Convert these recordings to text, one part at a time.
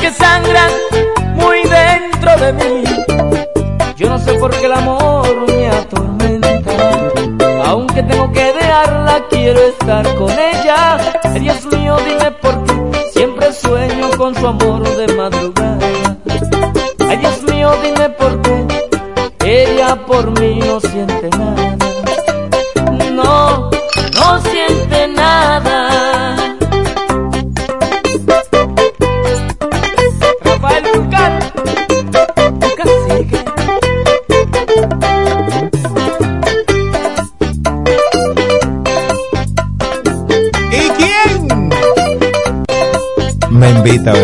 que sangran muy dentro de mí. Yo no sé por qué el amor me atormenta, aunque tengo que dejarla, quiero estar con ella. Dios mío, dime por qué siempre sueño con su amor de madrugada. Pita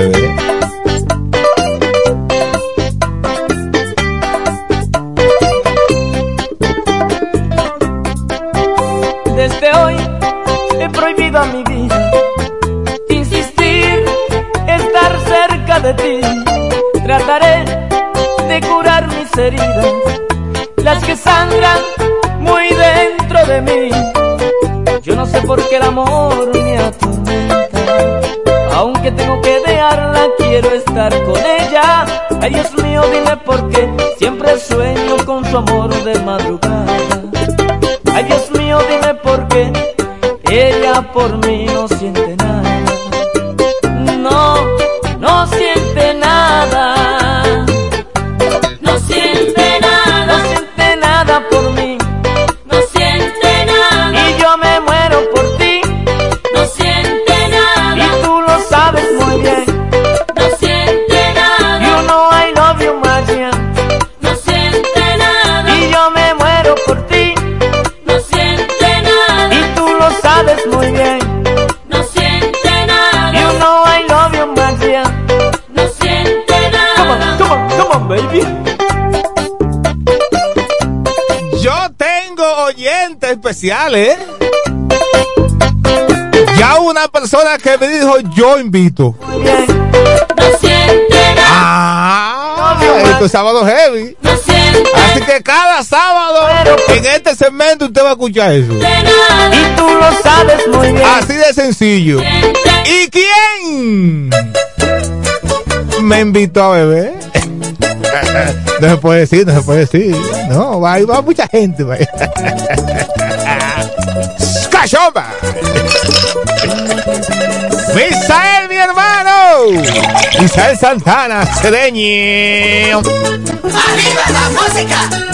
gente especial, ¿eh? Ya una persona que me dijo, yo invito. Ah, esto es sábado heavy. Así que cada sábado en este segmento usted va a escuchar eso. Y tú lo sabes muy bien. Así de sencillo. ¿Y quién me invitó a beber? No se puede decir, no se puede decir. No, va, va mucha gente. chomba. Misael, mi hermano. Misael Santana, Cedeño. ¡Arriba la música!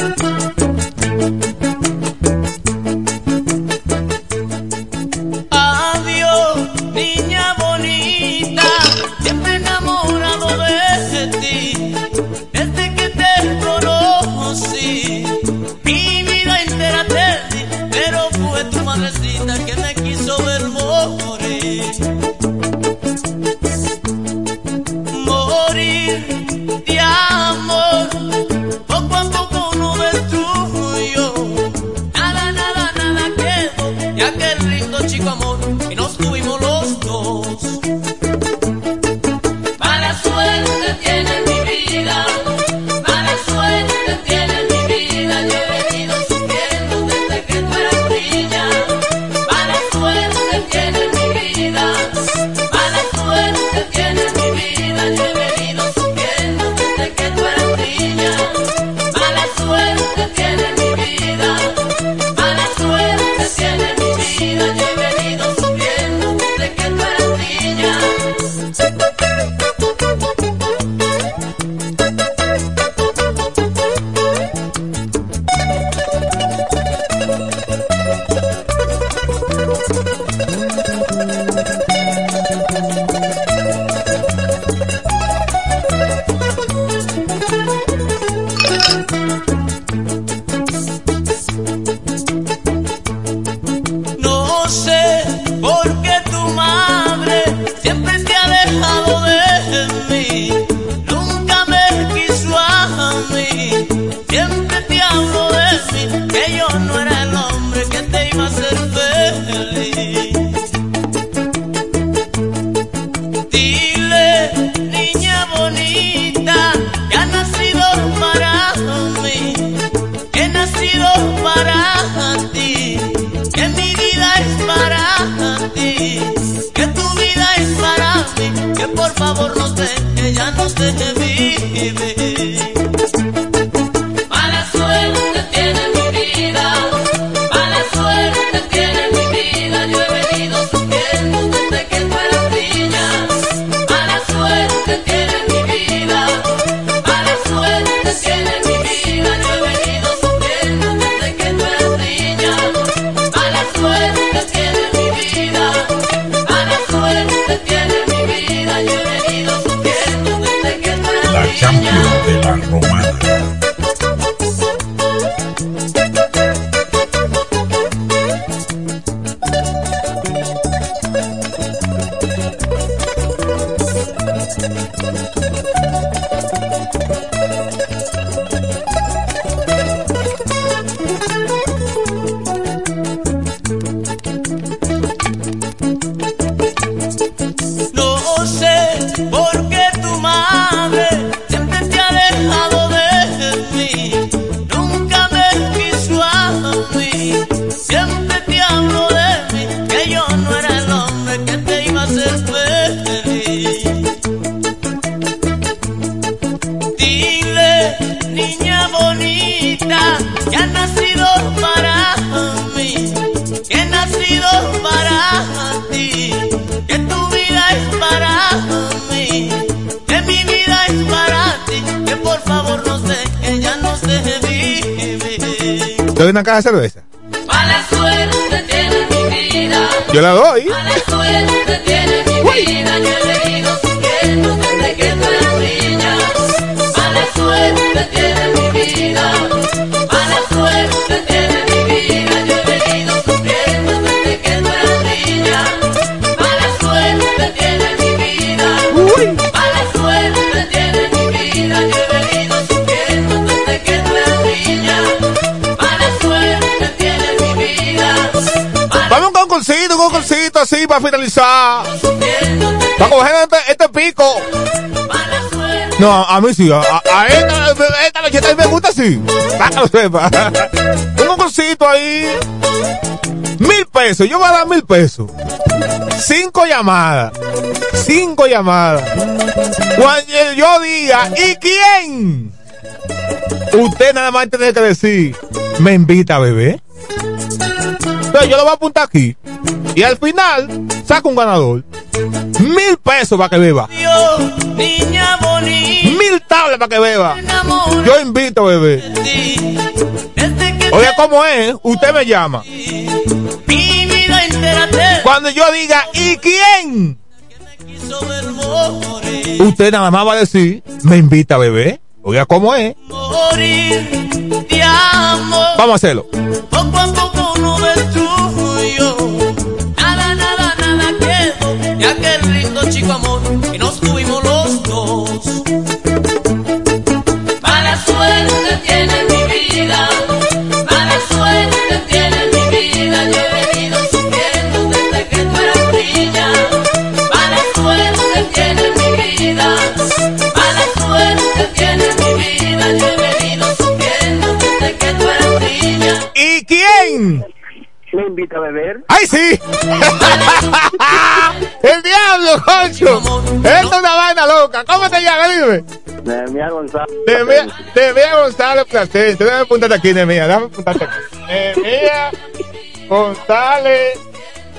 Una caja de cerveza? Mala suerte tiene mi vida, Yo la doy. mala suerte tiene mi vida. Yo he venido sufriendo desde que tú eras niña. Mala suerte tiene mi vida, así para finalizar. Para coger este, pico. No, a, mí sí. A, esta, esta noche me gusta así. Un concursito ahí. Mil pesos. Yo voy a dar mil pesos. Cinco llamadas. Cinco llamadas. Cuando yo diga, ¿y quién? Usted nada más tiene que decir, me invita a beber. Entonces yo lo voy a apuntar aquí. Y al final, saco un ganador. Mil pesos para que beba. Mil tablas para que beba. Yo invito que Oye, ¿cómo es? Usted me llama. Cuando yo diga, ¿y quién? Usted nada más va a decir, me invita a beber. Oiga, ¿cómo es? Vamos a hacerlo. El lindo invita a beber. ¡Ay, sí! ¡El diablo, concho! Es una vaina loca. ¿Cómo te llamas? Dime. Nehemia González. Nemea, Nemea González Placente. Déjame apuntarte aquí, Nemea. Déjame apuntarte aquí. Nemea González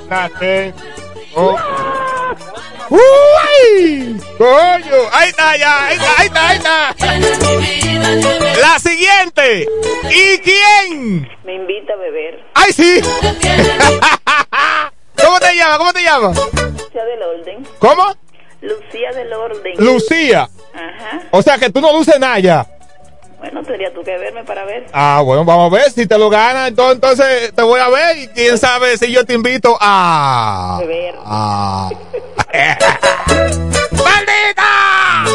Placente. Oh. ¡Uy! ¡Coño! Ahí está, ya. Ahí está, ahí está, ahí está. La siguiente. ¿Y quién? Me invita a beber. ¡Ay, sí! ¿Cómo te llamas? ¿Cómo te llamas? Lucía del Orden. ¿Cómo? Lucía del Orden. Lucía. Ajá. O sea que tú no luces nada ya. Bueno, tendría tú que verme para ver. Ah, bueno, vamos a ver si te lo ganas. Entonces, te voy a ver y quién sabe si yo te invito a. Beber. a- ¡Maldita!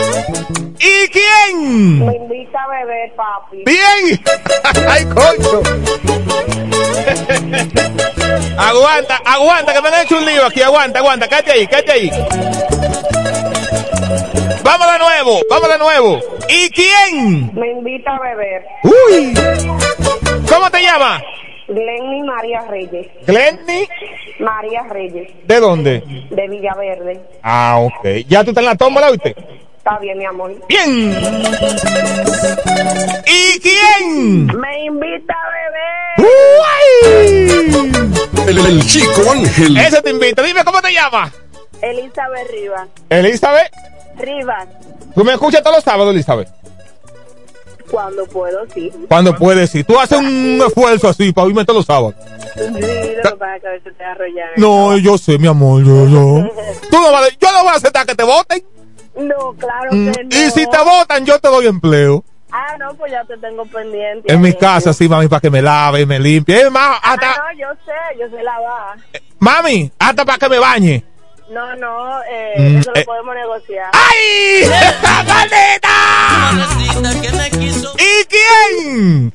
¿Y quién? Me invita a beber, papi. ¡Bien! ¡Ay, coño! aguanta, aguanta, que me han hecho un lío aquí. Aguanta, aguanta, cállate ahí, cállate ahí. Vamos de nuevo, vamos de nuevo. ¿Y quién? Me invita a beber. Uy. ¿Cómo te llamas? Glenny María Reyes. Glenny, María Reyes, ¿de dónde? de Villaverde. Ah, ok. ¿Ya tú estás en la tómbola, viste? Está bien, mi amor. Bien. ¿Y quién? Me invita a beber. ¡Uy! El, el chico Ángel. Ese te invito. Dime, ¿cómo te llamas? Elizabeth Rivas. Elizabeth. Rivas. ¿Tú me escuchas todos los sábados, Elizabeth? Cuando puedo, sí. Cuando puedes, sí. Tú haces un esfuerzo así para oírme todos los sábados. Sí, lo que pasa es que a veces te arrollan. No, yo sé, mi amor, yo, yo. Tú no vas a- yo no voy a aceptar que te voten. No, claro Mm, que no. Y si te votan, yo te doy empleo. Ah, no, pues ya te tengo pendiente. En mi casa, sí, mami, para que me lave, me limpie. Ah, hasta, no, yo sé, yo sé lavar. mami, hasta para que me bañe. No, no, eh, Mm, eso eh. lo podemos negociar. ¡Ay! ¡Maldita! ¿Y quién?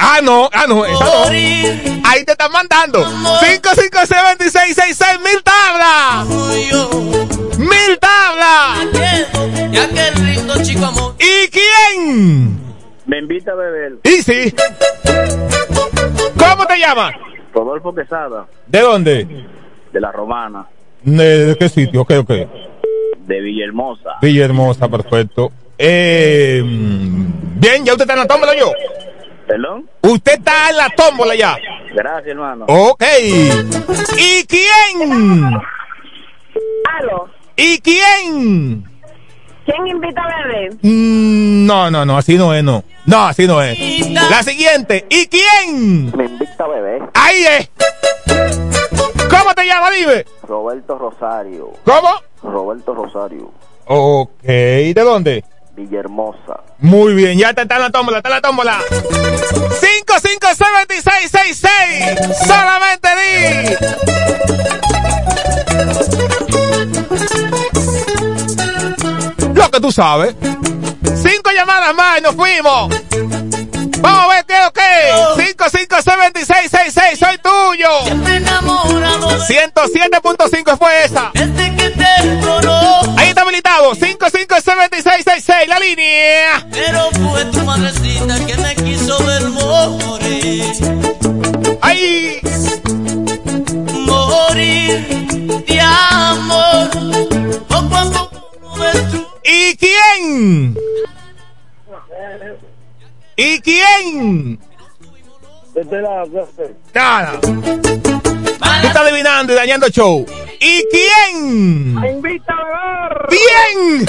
Ah, no, ah, no, esa no. morir. Ahí te están mandando. 556 mil tablas. Mil tablas. ¿Y quién? Me invita a beber. Y sí. ¿Cómo te llamas? Rodolfo Quesada, ¿De dónde? de La Romana, ¿De, de qué sitio? Ok, ok. de Villahermosa. Villahermosa, perfecto. Eh, bien, ya usted está en la tómbola yo. ¿Perdón? Usted está en la tómbola ya. Gracias, hermano. Ok. ¿Y quién? Aló, ¿Y quién? ¿Quién invita a beber? Mm, no, no, no, así no es, no. No, así no es. La siguiente. ¿Y quién? Me invita a beber. Ahí es. ¿Cómo te llamas, dime? Roberto Rosario. ¿Cómo? Roberto Rosario, Ok, ¿de dónde? Villahermosa. Muy bien, ya está, está en la tómbola, está en la tómbola. 557666. Solamente di. Lo que tú sabes. Cinco llamadas más y nos fuimos. Vamos a ver qué es lo que. 557666. Soy tuyo. Siempre enamorado de 107.5 fue esa. desde que te. Ahí está habilitado. 557666. La línea. Pero fue tu madrecita que me quiso ver morir. Ahí. Morir de amor. A poco me. ¿Y quién? ¿Y quién? Nada. Tú estás adivinando y dañando el show. ¿Y quién? invita a beber. ¡Bien!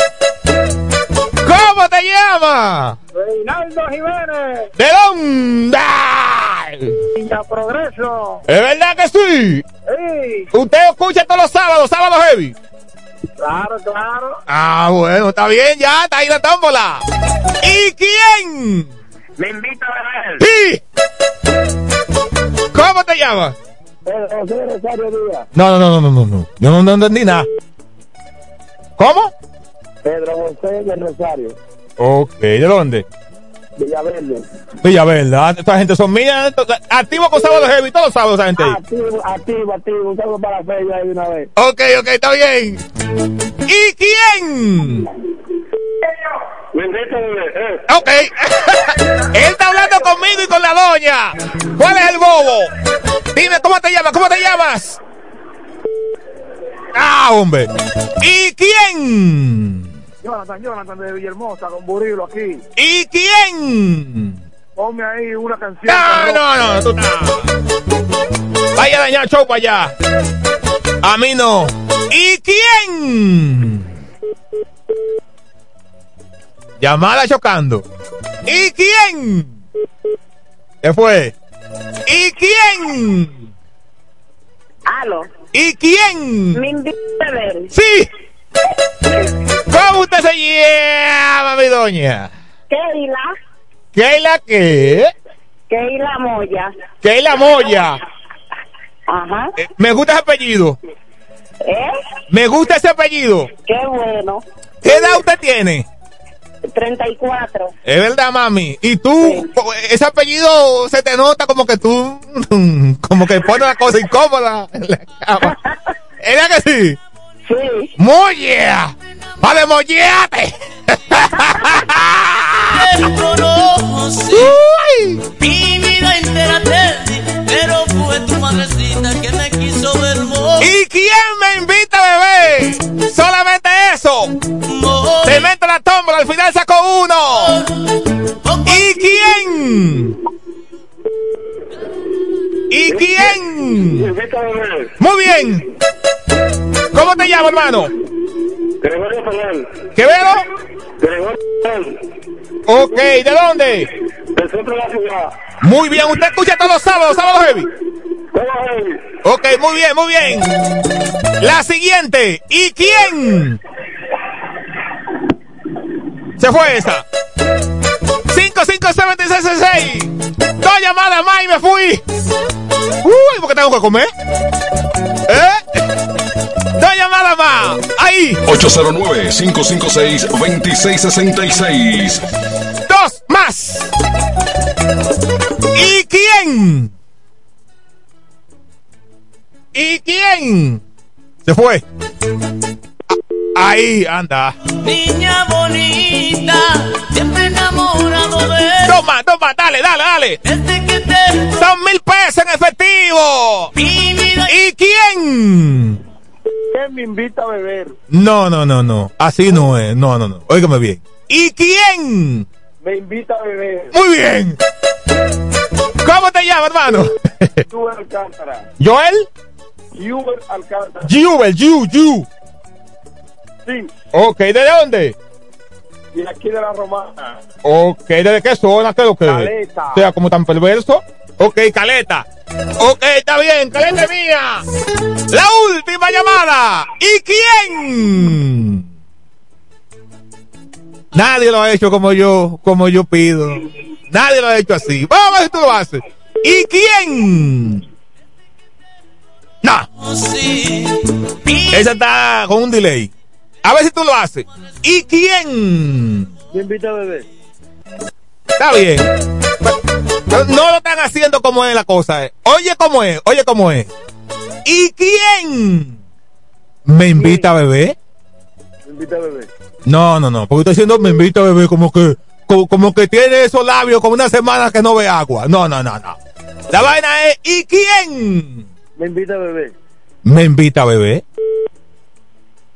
¿Cómo te llamas? Reinaldo Jiménez, ¿De dónde? Villa Progreso. ¿Es verdad que sí? Sí, ¿Usted escucha todos los sábados, sábados heavy? Claro, claro. Ah, bueno, está bien, ya, está ahí la tómbola. ¿Y quién? Me invita a beber. ¡Sí! ¿Cómo te llamas? José Rosario Díaz. No, no, no, no, no, no. Yo no, no entendí nada. ¿Cómo? Pedro José de Rosario, Ok, ¿de dónde? Villaverde. Villaverde. Ah, Esta gente son mías. Activo con sábado heavy, todos los sábados esa gente ahí. Activo, activo, activo. Un saludo para feria ahí de una vez. Ok, ok, está bien. ¿Y quién? Eh. Ok. Él está hablando conmigo y con la doña. ¿Cuál es el bobo? Dime, ¿cómo te llamas? ¿Cómo te llamas? Ah, hombre. ¿Y quién? Jonathan, Jonathan de Villahermosa, con Burilo aquí. ¿Y quién? Ponme ahí una canción. No, no, no, tú no. Vaya a dañar show para allá. A mí no. ¿Y quién? Llamada chocando. ¿Y quién? ¿Qué fue? ¿Y quién? Aló, ¿Y quién? a beber. Sí. ¿Cómo usted se llama, mi doña? Keila, ¿Keila qué? Keila Moya. Keila Moya. Ajá. Eh, Me gusta ese apellido. ¿Eh? Me gusta ese apellido. Qué bueno. ¿Qué edad usted tiene? 34. Es verdad, mami. Y tú, ese apellido se te nota como que tú, como que pone la cosa incómoda en la cama. ¿Es verdad que sí? Sí. Muy yeah. ¡Vale, molleate! Uy. mi vida entera pero fue tu madrecita que me quiso ver ¿Y quién me invita, bebé? Solamente eso. Se mete la tómbola, al final sacó uno. ¿Y quién? ¿Y quién? Muy bien. ¿Cómo te llamas, hermano? Gregorio Fernández. ¿Quevedo? Gregorio Fernández. Ok, ¿de dónde? Del centro de la ciudad. Muy bien, usted escucha todos los sábados, sábados heavy. ¿Cómo es? Ok, muy bien, muy bien. La siguiente. ¿Y quién? Se fue esa. 557666. Dos llamadas más y me fui. Uy, ¿por qué tengo que comer? ¿Eh? Dos llamadas más. Ahí. 809-556-2666. Dos más. ¿Y quién? ¿Y quién? Se fue. Ah, Ahí anda. Niña bonita, siempre enamorado de Toma, toma, dale, dale, dale. Desde que te Son mil pesos en efectivo. mi vida ¿Y quién? ¿Quién me invita a beber? No, no, no, no. Así no es. No, no, no. Óigame bien. ¿Y quién? Me invita a beber. Muy bien. ¿Cómo te llamas, hermano? Uber Alcántara. Joel. Uber Alcántara. You, you. Ok, ¿de dónde? Y aquí de la Romana. Ok, ¿desde qué zona? ¿Qué es lo que? Caleta. O sea, como tan perverso. Ok, caleta. Ok, está bien, caleta mía. La última llamada. ¿Y quién? Nadie lo ha hecho como yo, como yo pido. Nadie lo ha hecho así. Vamos a ver si tú lo haces. ¿Y quién? No, esa está con un delay. A ver si tú lo haces. ¿Y quién? Me invita a beber. Está bien. Pero No lo están haciendo como es la cosa. eh. Oye cómo es, oye cómo es. ¿Y quién me invita a beber? Me invita a beber. No, no, no. Porque estoy diciendo me invita a beber como que, como, como que tiene esos labios como una semana que no ve agua. No, no, no, no. La vaina es ¿y quién Me invita a beber. me invita a beber?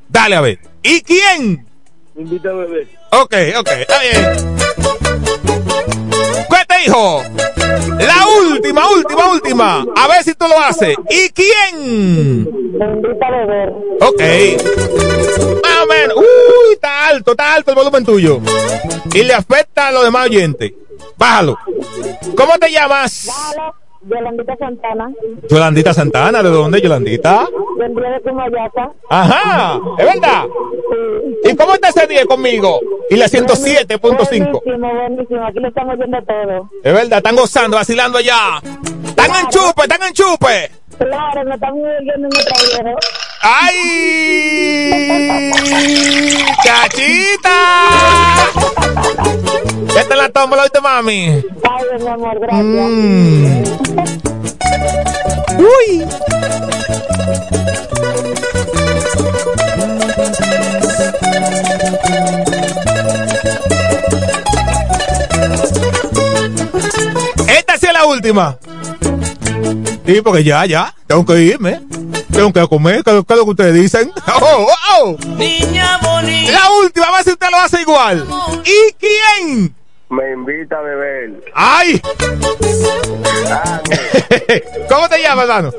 Dale a ver. ¿Y quién? Me invita a beber. Ok, ok, está bien. ¿Qué te dijo? La última, última, última. A ver si tú lo haces. ¿Y quién? Me invita a beber. Ok. Más o menos. Uy, está alto, está alto el volumen tuyo. Y le afecta a los demás oyentes. Bájalo. ¿Cómo te llamas? Hola, Yolandita Santana. Yolandita Santana. ¿De dónde, Yolandita? De Cumayaca. Ajá. ¿Es verdad? ¿Y cómo está ese día conmigo? Y la 107.5. Buenísimo, buenísimo. Aquí lo estamos viendo todo. Es verdad, están gozando, vacilando allá. Están en chupe, están en chupe. Claro, nos estamos viendo en otra viejo. ¡Ay! ¡Chachita! Esta es la tómbola, ¿oíste, mami? Ay, mi amor, gracias. Mm. Uy. Esta sí es la última. Sí, porque ya, ya, tengo que irme. Tengo que comer, ¿qué, qué es lo que ustedes dicen? Oh, oh. niña bonita. La última, a ver si usted lo hace igual. ¿Y quién? Me invita a beber. ¡Ay! ¿Cómo te llamas, hermano?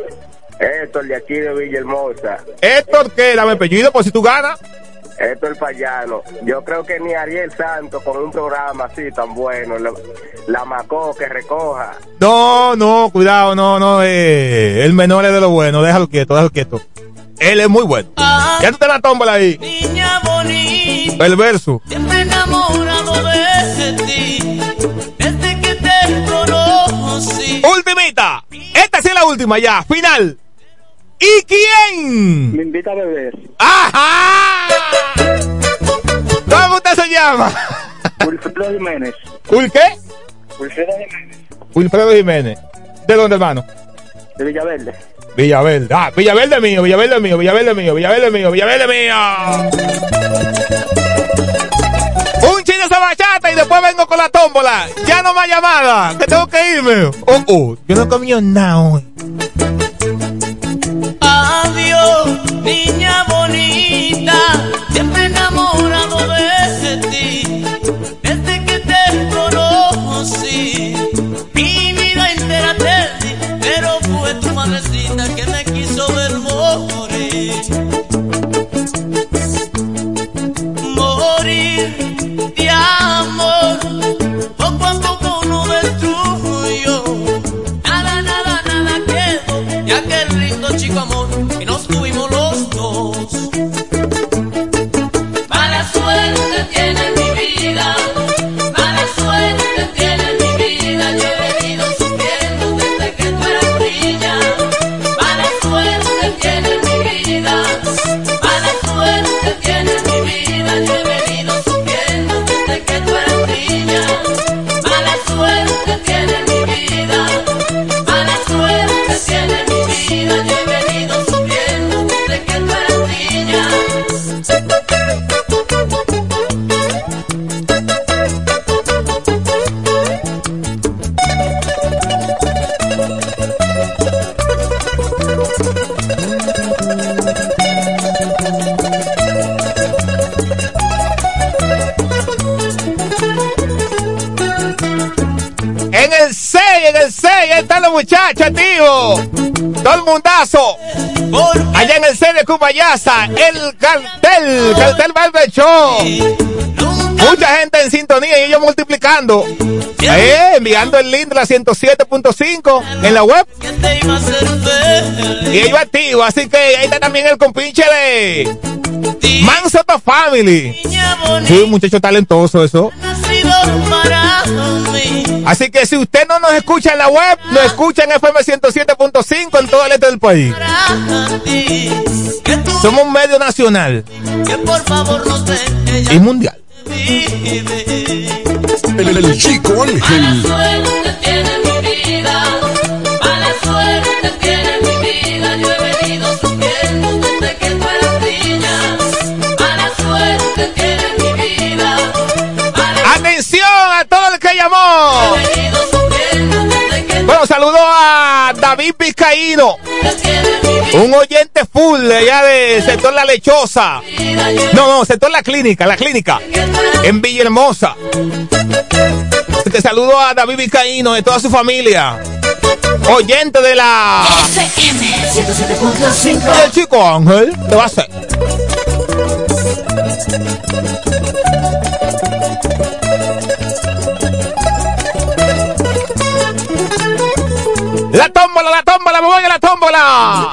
Esto, el de aquí de Villahermosa. Héctor, ¿qué? Dame apellido por si tú ganas. Esto el payano. Yo creo que ni Ariel Santos con un programa así tan bueno, la, la macó que recoja. No, no, cuidado, no, no. Eh, el menor es de lo bueno. Déjalo quieto, déjalo quieto. Él es muy bueno. Ah, Ya tú te la tómbola ahí. niña bonita. El verso. Siempre enamorado de ti. Desde que te conocí. Ultimita. Esta sí es la última ya. Final. ¿Y quién? Me invita a beber. ¡Ajá! ¿Cómo usted se llama? Wilfredo Jiménez. ¿Ul qué? Wilfredo Jiménez. Wilfredo Jiménez. ¿De dónde, hermano? De Villaverde. Villaverde. Ah, Villaverde mío, Villaverde mío, Villaverde mío, Villaverde mío, Villaverde mío. Un chile esa bachata y después vengo con la tómbola. Ya no más llamada, que tengo que irme. Oh, oh, yo no comí nada hoy. Niña bonita, siempre enamorado de ti. Desde que te conocí, están los muchachos, tío. Todo el mundazo. Allá en el 6 de Cubayasa, el cartel, cartel Barber Show. Mucha gente en sintonía y ellos multiplicando. Eh, enviando el link de la 107.5 en la web. Y ellos activos, así que ahí está también el compinche de Mansoto Family. Sí, un muchacho talentoso eso. Así que si usted no nos escucha en la web, nos escucha en FM 107.5 en todo el este del país. Somos un medio nacional que por favor no te y mundial. vive. El, el chico Ángel. Bueno, saludo a David Vizcaíno, un oyente full de allá de sector La Lechosa. No, no, sector La Clínica, La Clínica, en Villahermosa. Que saludo a David Vizcaíno de toda su familia. Oyente de la... Y el chico Ángel, ¿qué va a hacer? Tómbola, la tómbola, me voy a la tómbola.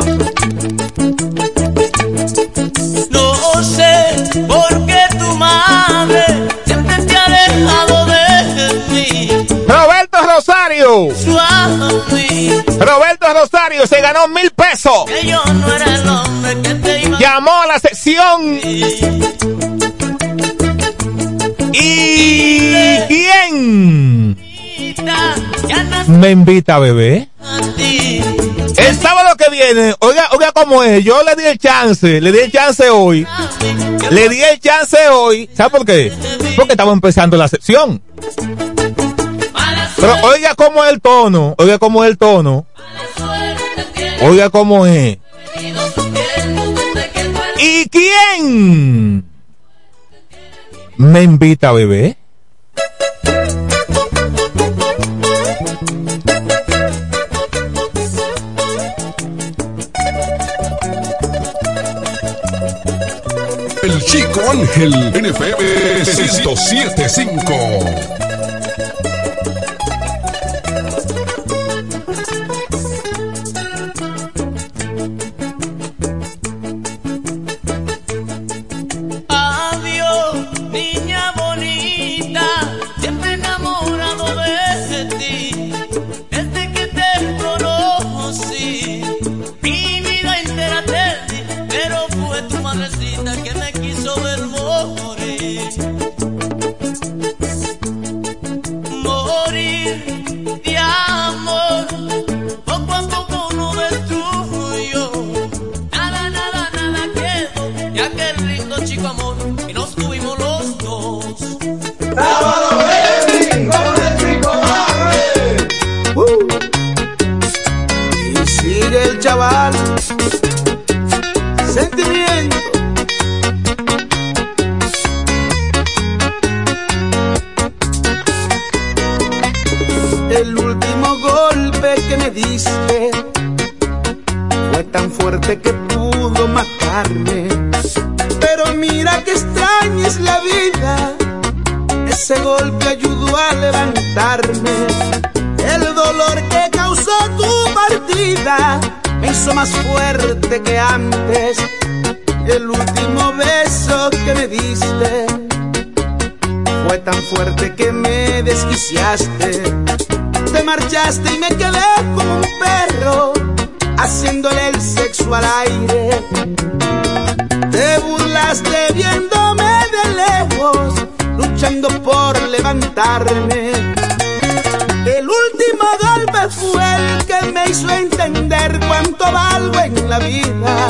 No sé por qué tu madre siempre te ha dejado de mí. Roberto Rosario. Roberto Rosario se ganó mil pesos. que yo no era el hombre que te iba a Llamó a la sección. ¿Y quién me invita a beber? El sábado que viene, oiga, oiga cómo es, yo le di el chance, le di el chance hoy, le di el chance hoy, ¿sabe por qué? Porque estamos empezando la sección. Pero oiga cómo es el tono, oiga cómo es el tono, oiga cómo es. ¿Y quién me invita a beber? Chico Ángel. NFM 1075. perro, haciéndole el sexo al aire. Te burlaste viéndome de lejos, luchando por levantarme. El último golpe fue el que me hizo entender cuánto valgo en la vida.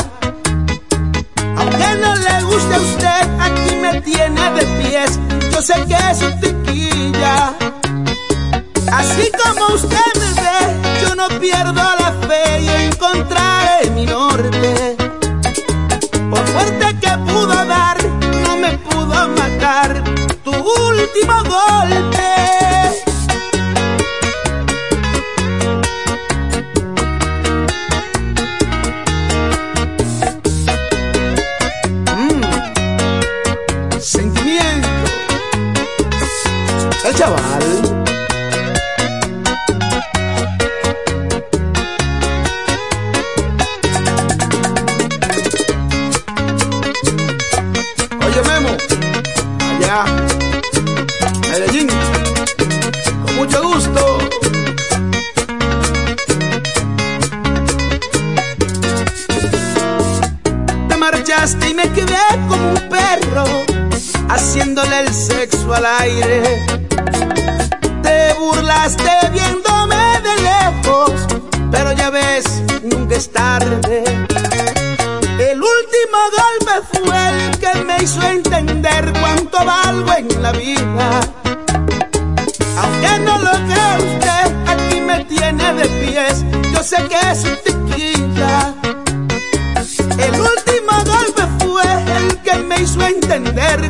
Aunque no le guste a usted, aquí me tiene de pies. Yo sé que es un tiquilla. Así como usted me ve, yo no pierdo la fe y encontraré mi norte. Por fuerte que pudo dar, no me pudo matar tu último golpe. Al aire. Te burlaste viéndome de lejos, pero ya ves, nunca es tarde. El último golpe fue el que me hizo entender cuánto valgo en la vida. Aunque no lo crea usted, aquí me tiene de pies. Yo sé que es un tequila.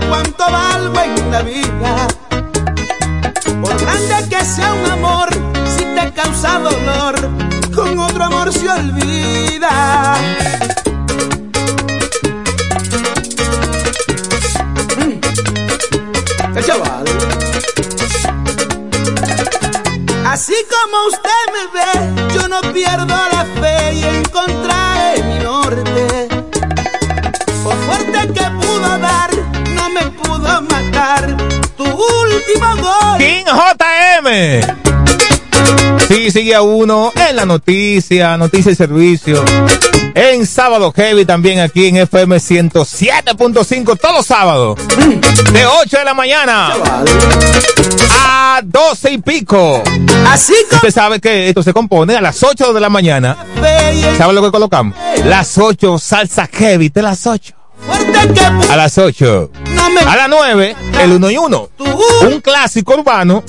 Cuánto valgo en la vida. Por grande que sea un amor, si te causa dolor, con otro amor se olvida. Chaval. Así como usted me ve, yo no pierdo la fe y encontraré King JM. Sí, sigue a uno en la noticia, noticia y servicio. En sábado heavy también aquí en FM 107.5 todos los sábados. De 8 de la mañana a 12 y pico. Así Usted sabe que esto se compone a las 8 de la mañana. ¿Sabe lo que colocamos? Las 8 salsa heavy de las 8. A las 8. no me A las 9, el 1 y 1. tu Un clásico urbano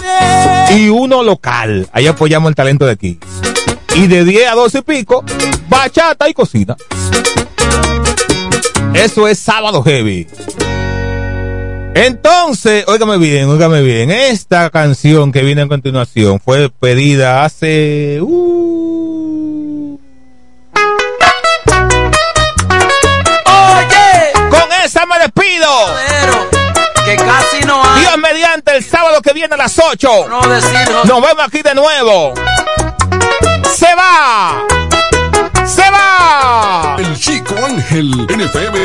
y uno local. Ahí apoyamos el talento de aquí. Y de 10 a 12 y pico, bachata y cocina. Eso es sábado heavy. Entonces, óigame bien, óigame bien. Esta canción que viene a continuación fue pedida hace. uh, mediante el sábado que viene a las 8. No decirlo. Nos vemos aquí de nuevo. Se va. Se va. El Chico Ángel en FM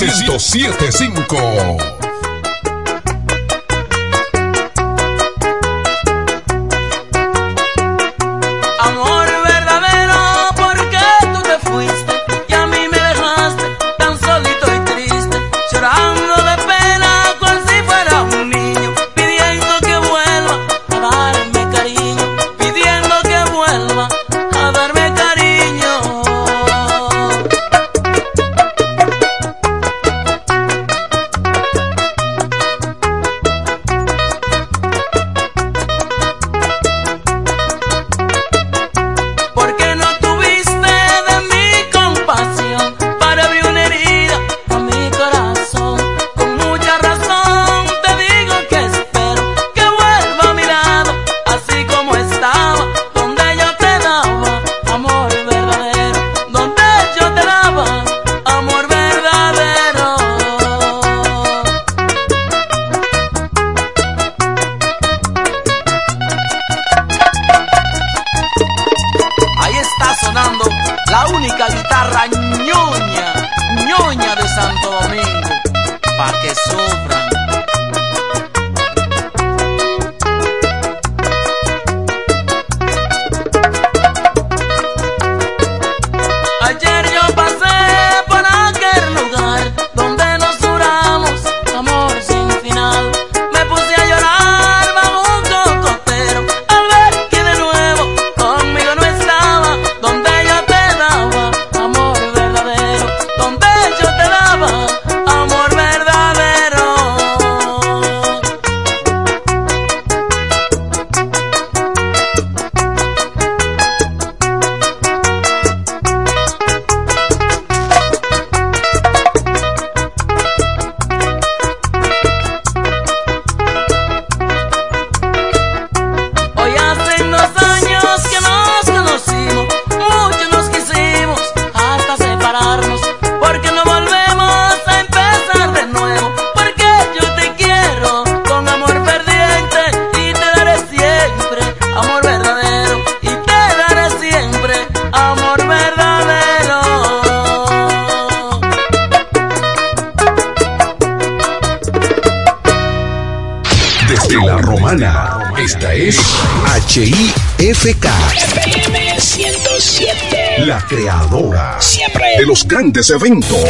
1075. Eventos.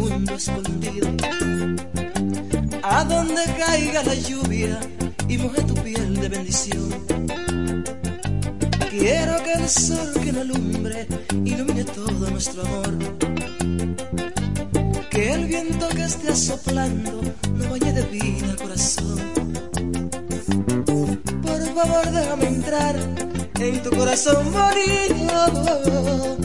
escondido. A donde caiga la lluvia y moje tu piel de bendición. Quiero que el sol que me alumbre ilumine todo nuestro amor. Que el viento que esté soplando no bañe de vida el corazón. Por favor, déjame entrar en tu corazón bonito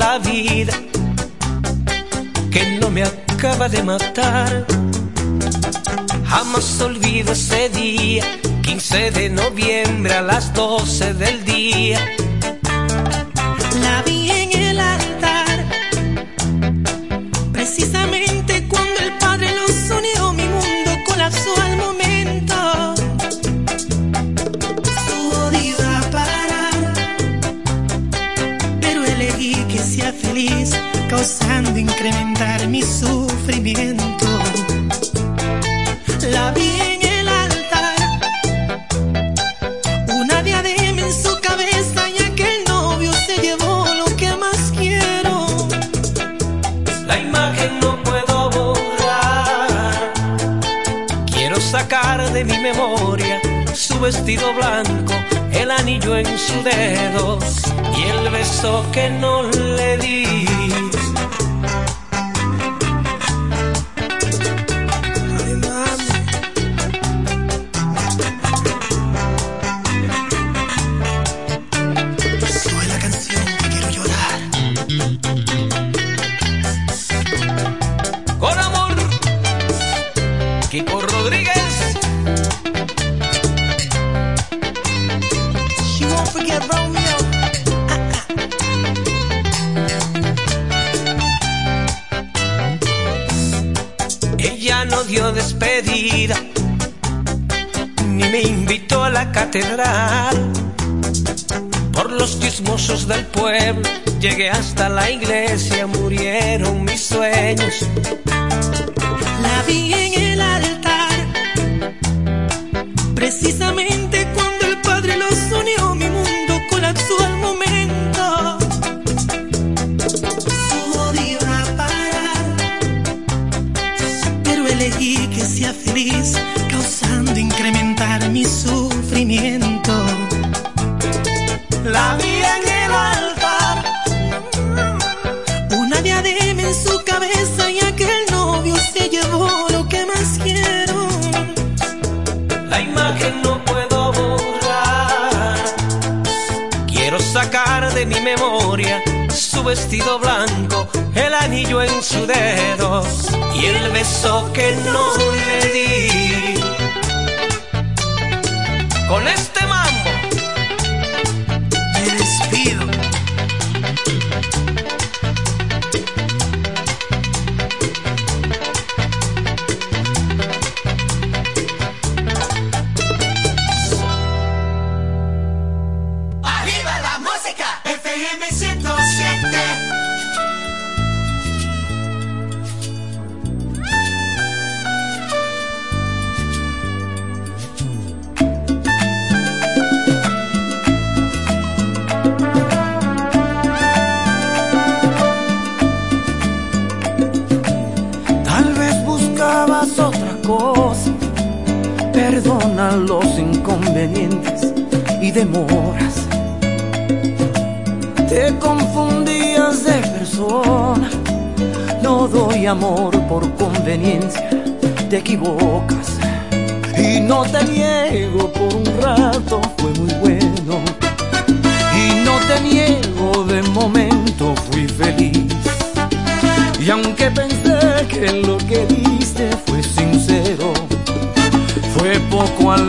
la vida que no me acaba de matar. Jamás olvido ese día, 15 de noviembre a las 12 del día vestido blanco, el anillo en sus dedos y el beso que no le di. Llegué hasta la iglesia, murieron mis sueños.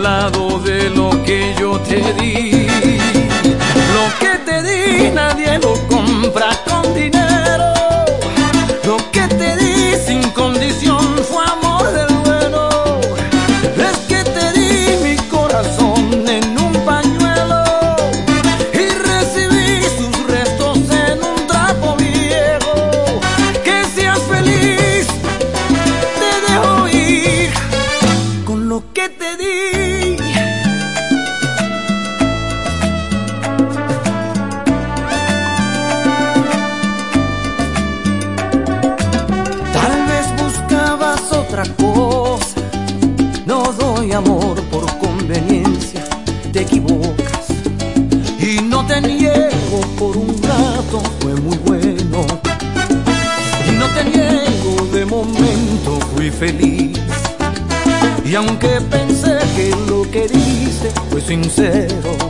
lado de lo que yo te di. sincero.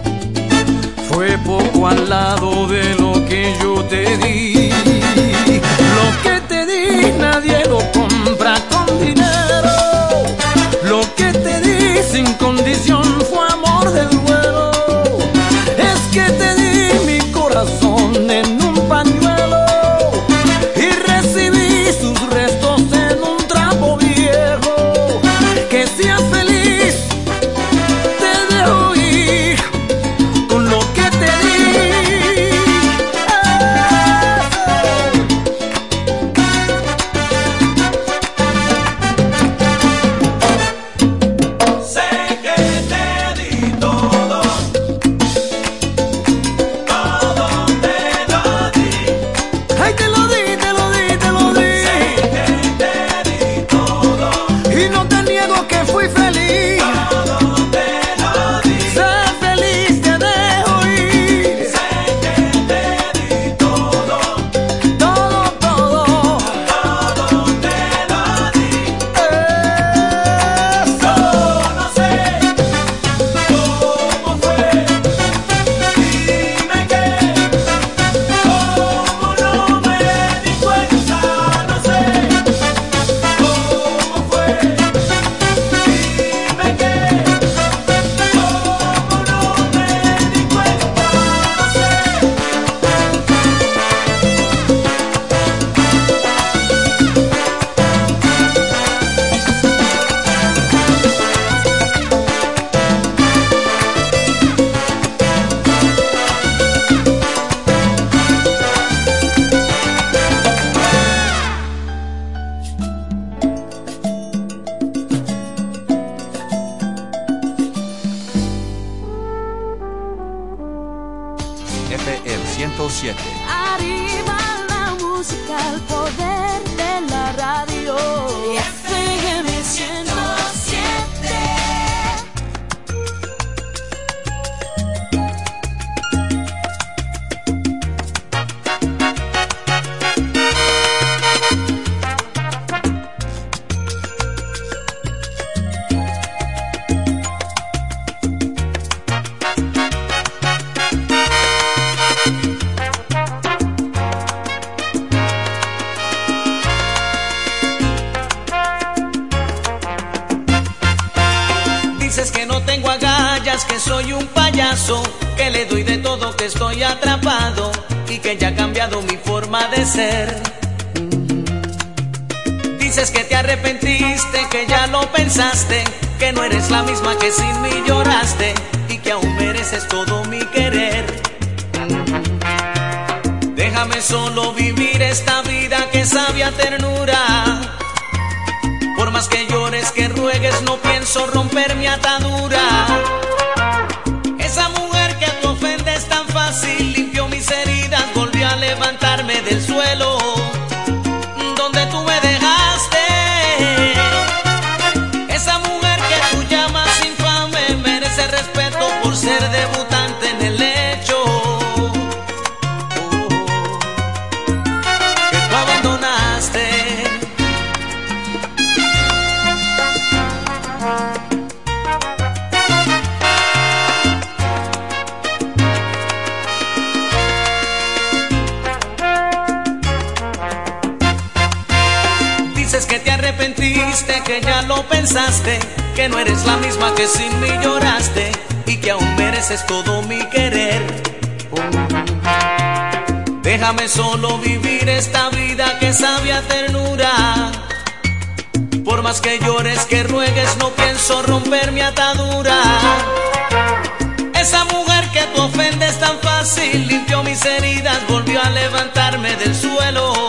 Dices que no tengo agallas, que soy un payaso, que le doy de todo, que estoy atrapado y que ya ha cambiado mi forma de ser. Dices que te arrepentiste, que ya lo pensaste, que no eres la misma que sin mí lloraste y que aún mereces todo mi querer. Déjame solo vivir esta vida que sabe a ternura. Que llores, que ruegues, no pienso romper mi atadura. Esa mujer que te ofende es tan fácil, limpió mis heridas, volvió a levantarme del suelo. Que ya lo pensaste, que no eres la misma que sin mí lloraste y que aún mereces todo mi querer. Déjame solo vivir esta vida que sabe ternura. Por más que llores, que ruegues, no pienso romper mi atadura. Esa mujer que tú ofendes tan fácil limpió mis heridas, volvió a levantarme del suelo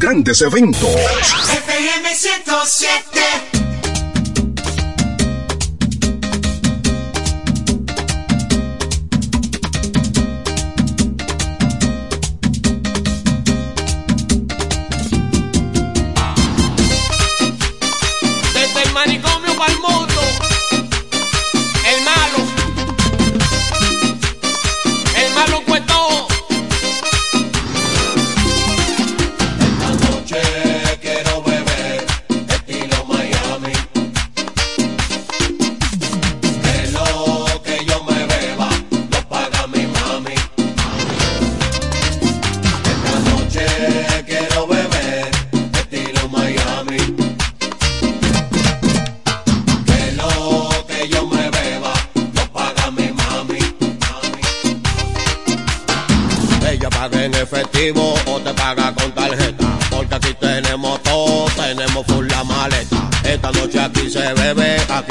grandes eventos. FM 107.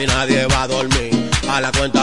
y nadie va a dormir. A la cuenta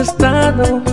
estado?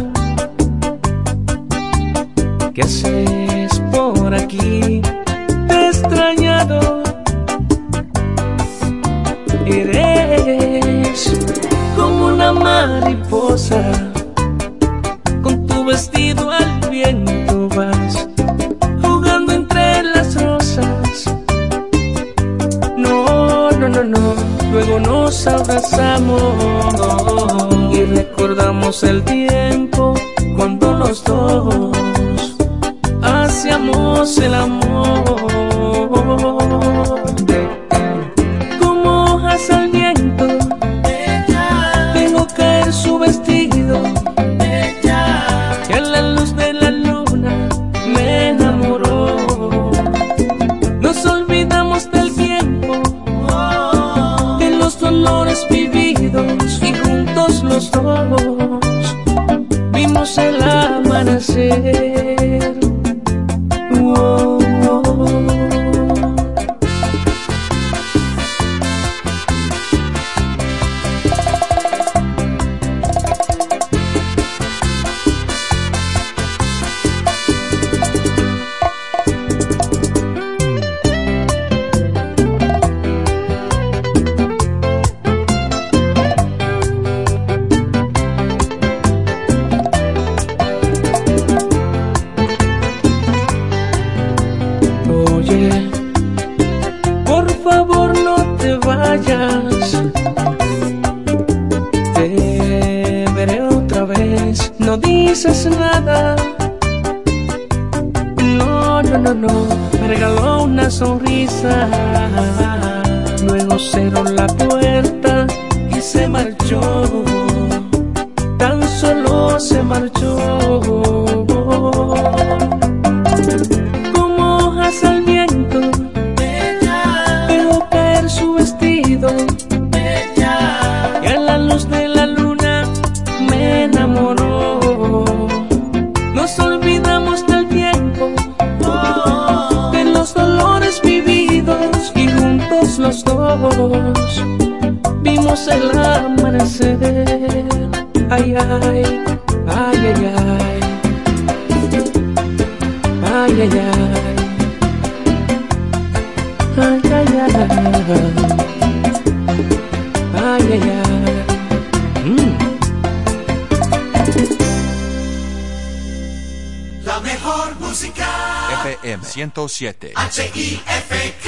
FM 107. H-I-F-K,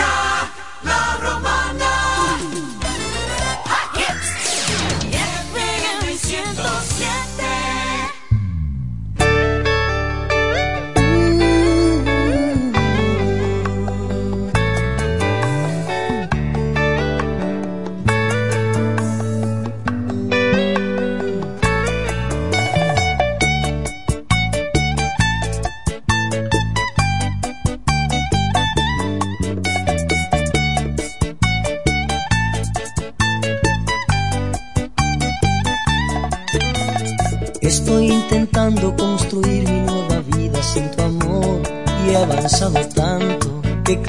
la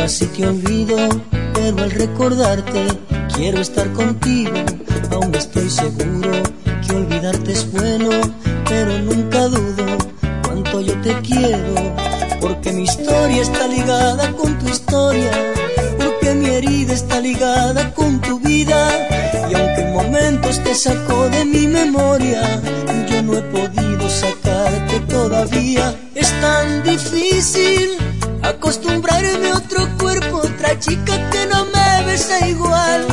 casi te olvido, pero al recordarte quiero estar contigo, aún estoy seguro que olvidarte es bueno, pero nunca dudo cuánto yo te quiero, porque mi historia está ligada con tu historia, porque mi herida está ligada con tu vida, y aunque en momentos te sacó de mi memoria, yo no he podido sacarte todavía. Es tan difícil acostumbrarme a chica que no me besa igual.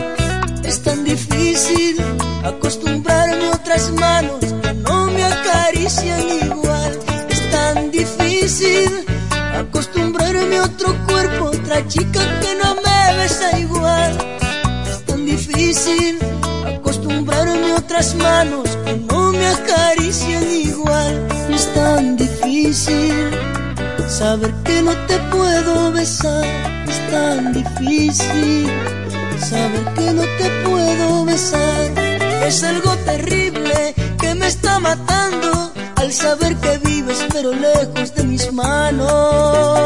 Es tan difícil acostumbrarme a otras manos que no me acarician igual. Es tan difícil acostumbrarme a otro cuerpo, otra chica que no me besa igual. Es tan difícil acostumbrarme a otras manos que no me acarician igual. Es tan difícil saber que no te puedo besar. Tan difícil saber que no te puedo besar. Es algo terrible que me está matando al saber que vives pero lejos de mis manos.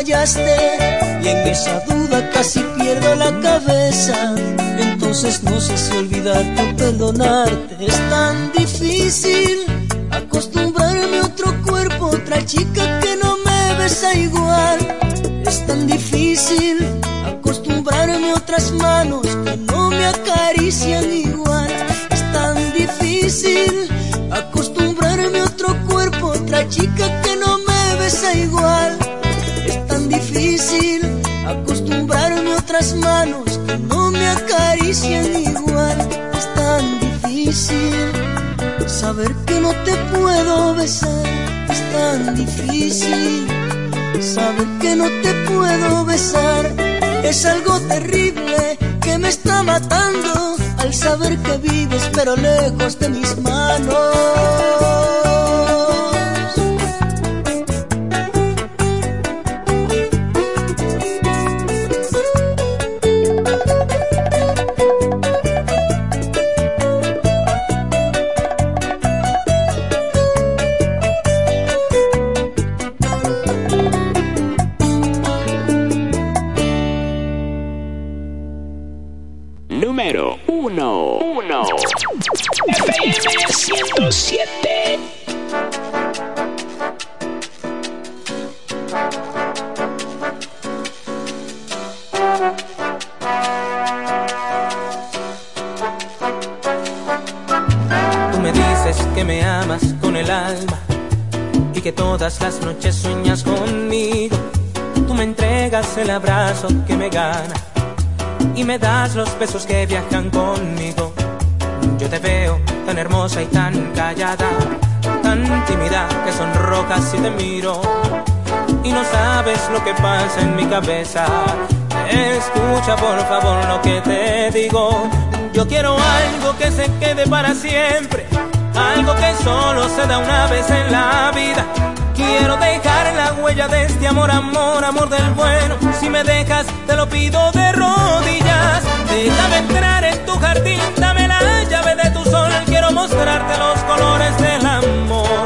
Fallaste. Y en esa duda casi pierdo la cabeza. Entonces no sé si olvidarte o perdonarte. Es tan difícil acostumbrarme a otro cuerpo, otra chica que no me besa igual. Es tan difícil acostumbrarme a otras manos que no me acarician igual. Es tan difícil acostumbrarme a otro cuerpo, otra chica acostumbrarme a otras manos que no me acarician igual. Es tan difícil saber que no te puedo besar. Es tan difícil saber que no te puedo besar. Es algo terrible que me está matando al saber que vives pero lejos de mis manos. Que me gana y me das los besos que viajan conmigo. Yo te veo tan hermosa y tan callada, tan tímida que sonrojas si te miro. Y no sabes lo que pasa en mi cabeza. Escucha por favor lo que te digo. Yo quiero algo que se quede para siempre. Algo que solo se da una vez en la vida. Quiero dejar la huella de este amor, amor, amor del bueno. Si me dejas, te lo pido de rodillas. Déjame entrar en tu jardín, dame la llave de tu sol. Quiero mostrarte los colores del amor.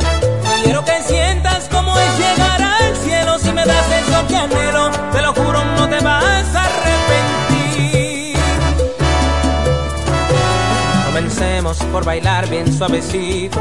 Quiero que sientas cómo es llegar al cielo. Si me das eso que anhelo, te lo juro, no te vas a arrepentir. Comencemos por bailar bien suavecito.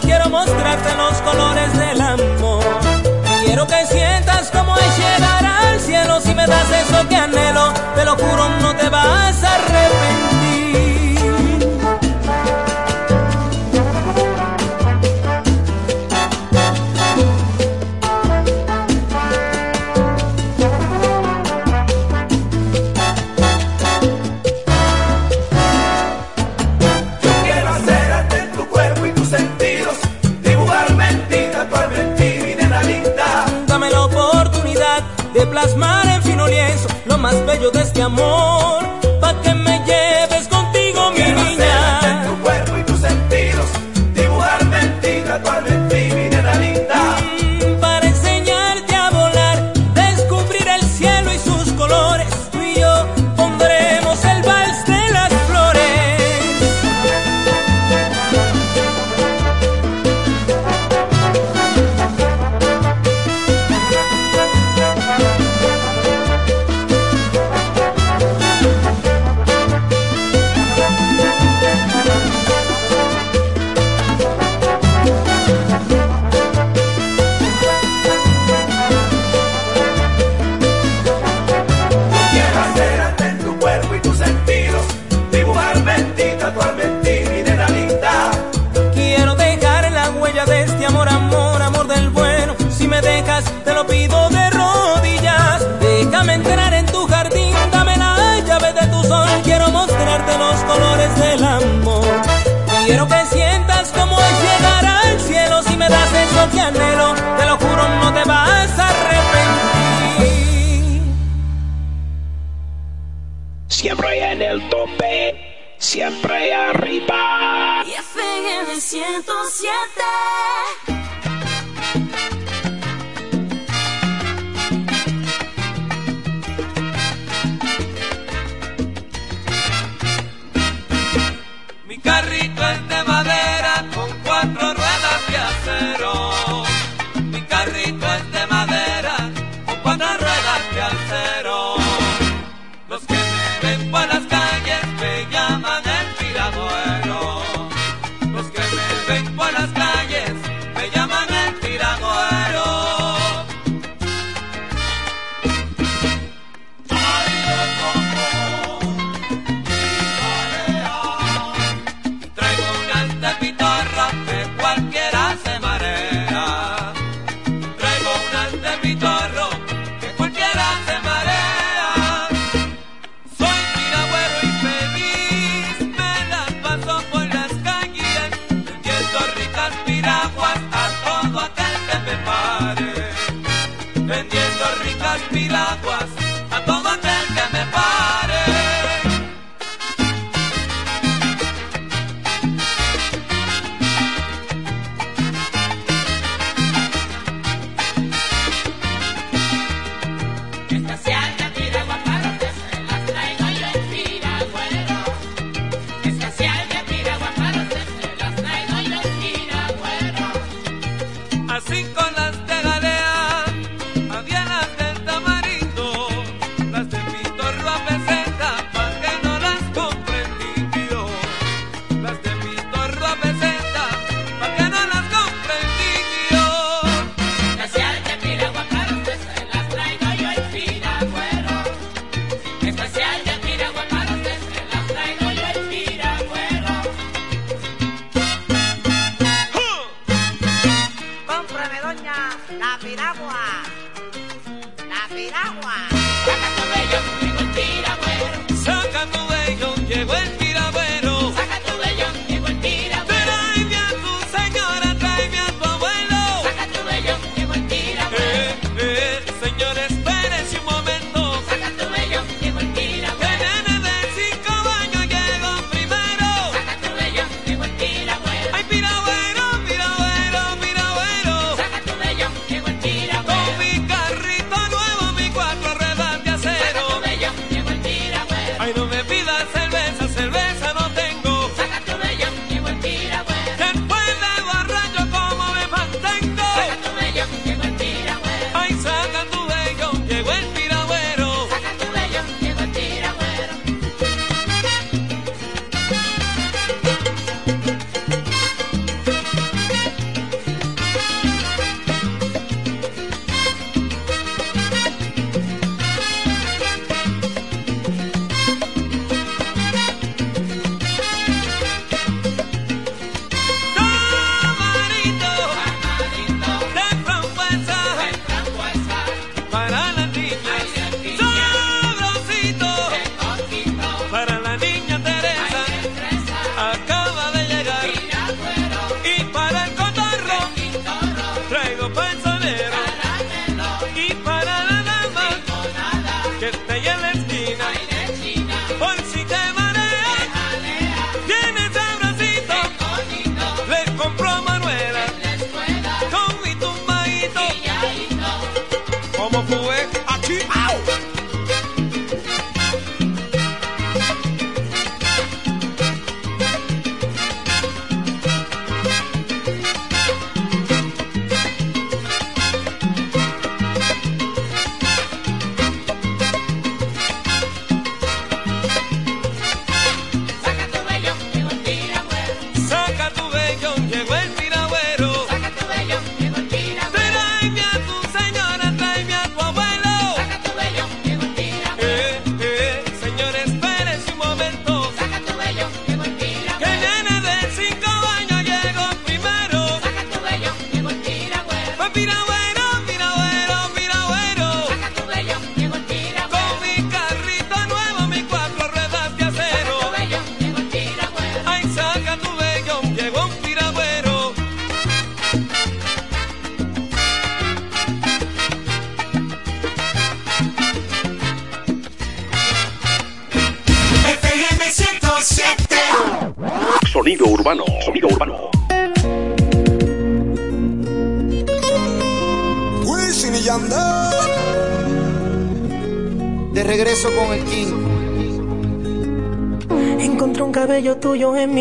Quiero mostrarte los colores del amor. Quiero que sientas cómo es llegar al cielo. Si me das eso que anhelo, te lo juro, no te vas a arrepentir. FM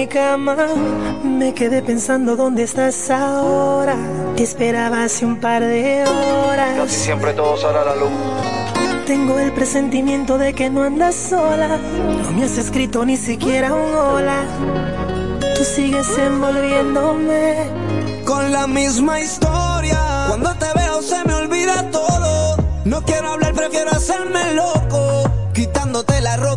mi cama. Me quedé pensando dónde estás ahora. Te esperaba hace un par de horas. Casi siempre todo sale a la luz. Tengo el presentimiento de que no andas sola. No me has escrito ni siquiera un hola. Tú sigues envolviéndome con la misma historia. Cuando te veo se me olvida todo. No quiero hablar, prefiero hacerme loco. Quitándote la ropa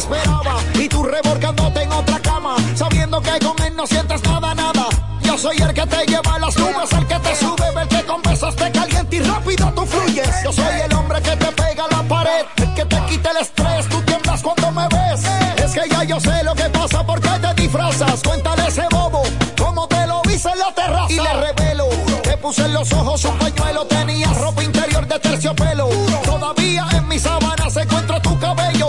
Esperaba y tú revolcándote en otra cama, sabiendo que con él no sientes nada, nada. Yo soy el que te lleva a las nubes, el que te sube, el que con besos te calienta y rápido tú fluyes. Yo soy el hombre que te pega la pared, el que te quita el estrés, tú tiemblas cuando me ves. Es que ya yo sé lo que pasa porque te disfrazas. Cuéntale ese bobo cómo te lo hice en la terraza. Y le revelo, te puse en los ojos un pañuelo, tenías ropa interior de terciopelo. Todavía en mi sábana se encuentra tu cabello.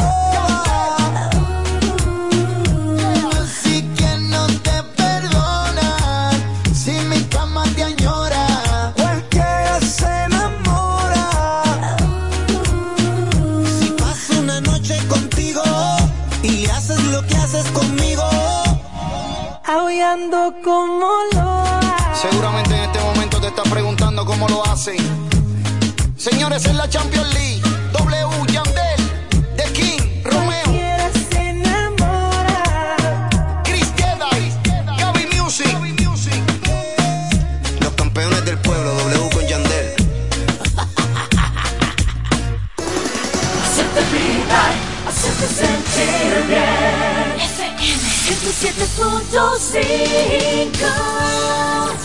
Como loa. Seguramente en este momento te estás preguntando cómo lo hacen. Señores, en la Champions League, 97.5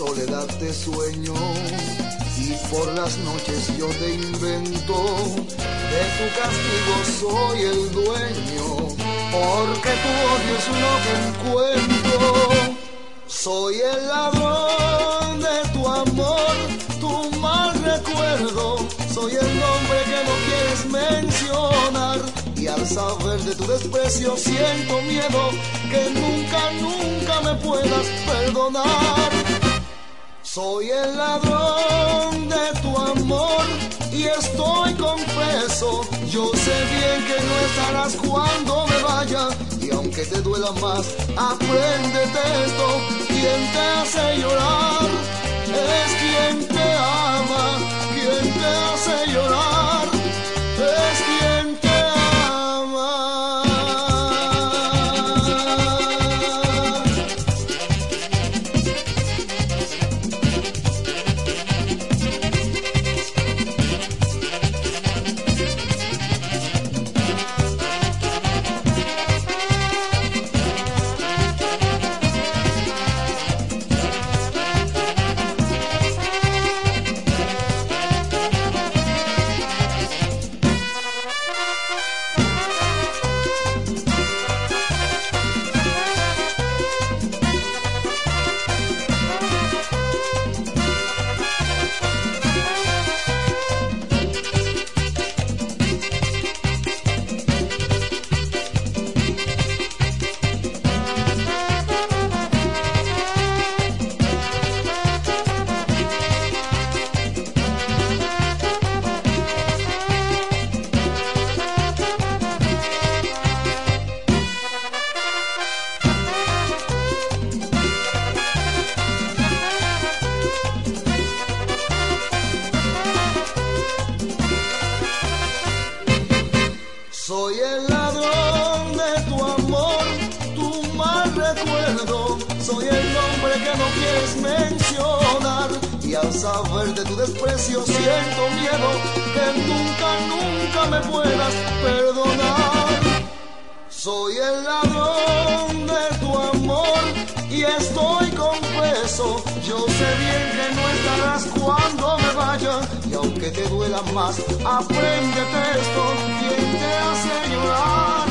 soledad te sueño y por las noches yo te invento. De tu castigo soy el dueño, porque tu odio es lo que encuentro. Soy el ladrón de tu amor, tu mal recuerdo. Soy el nombre que no quieres mencionar. Y al saber de tu desprecio siento miedo que nunca, nunca me puedas perdonar. Soy el ladrón de tu amor y estoy confeso. Yo sé bien que no estarás cuando me vaya. Y aunque te duela más, apréndete esto. Quien te hace llorar es quien te ama. Quien te hace llorar. saber de tu desprecio siento miedo que nunca, nunca me puedas perdonar. Soy el ladrón de tu amor y estoy confeso. Yo sé bien que no estarás cuando me vaya y aunque te duela más, apréndete esto, quien te hace llorar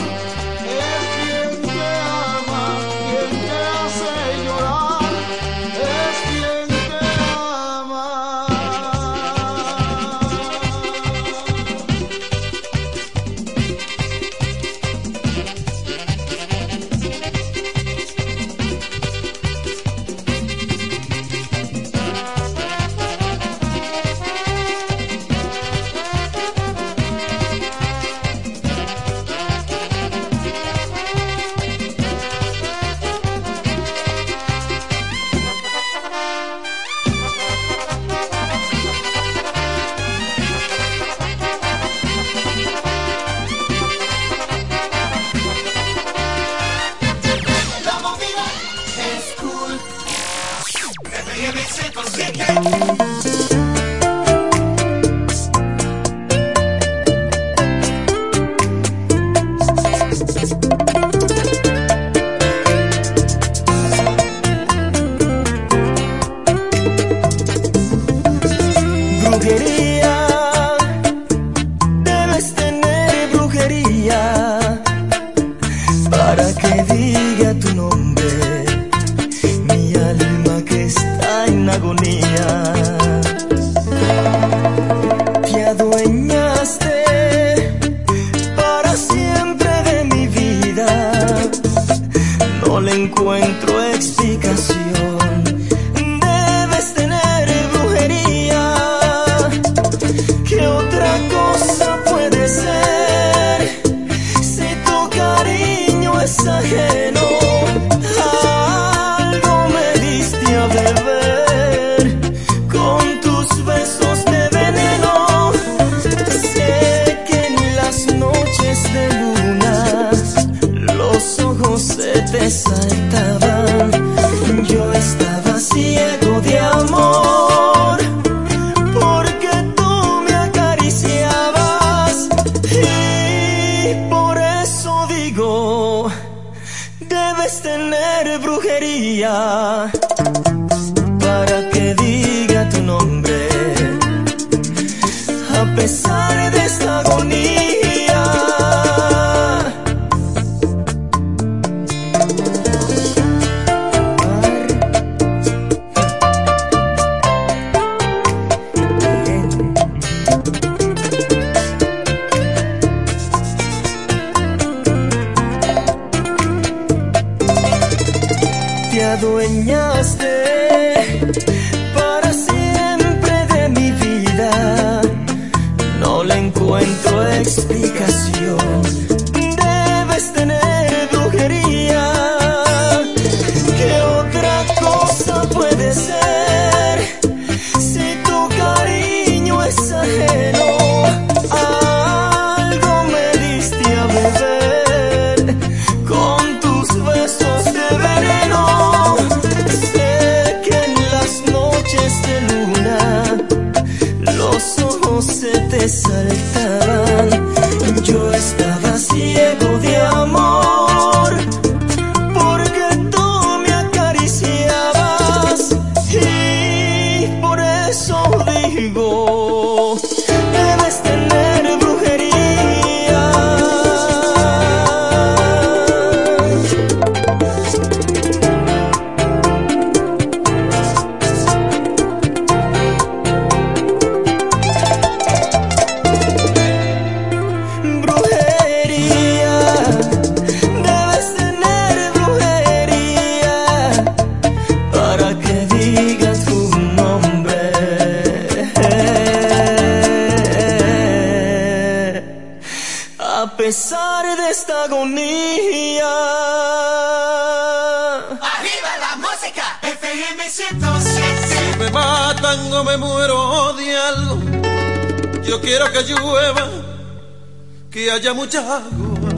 que haya mucha agua,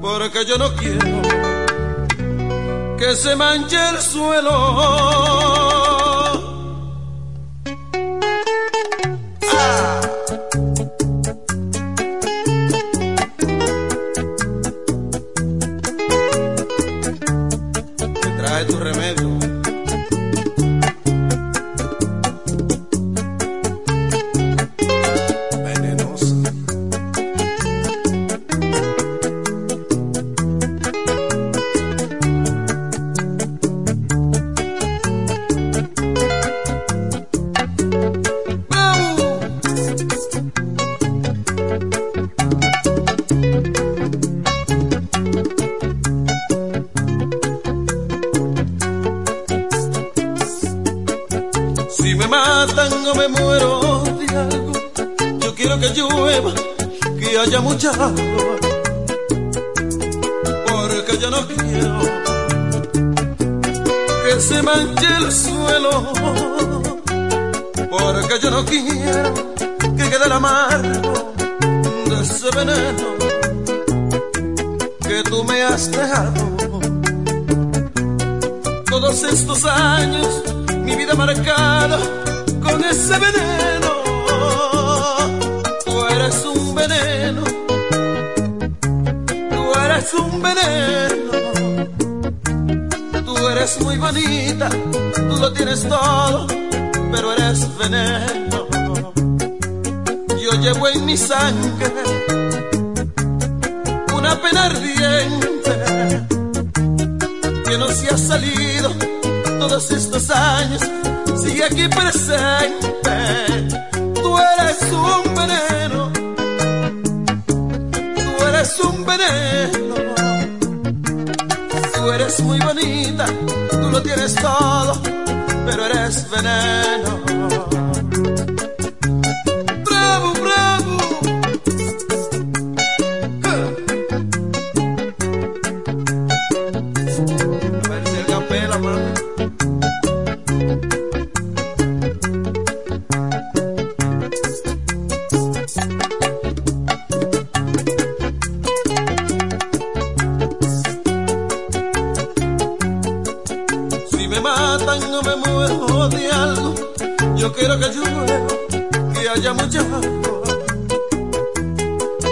porque yo no quiero que se manche el suelo.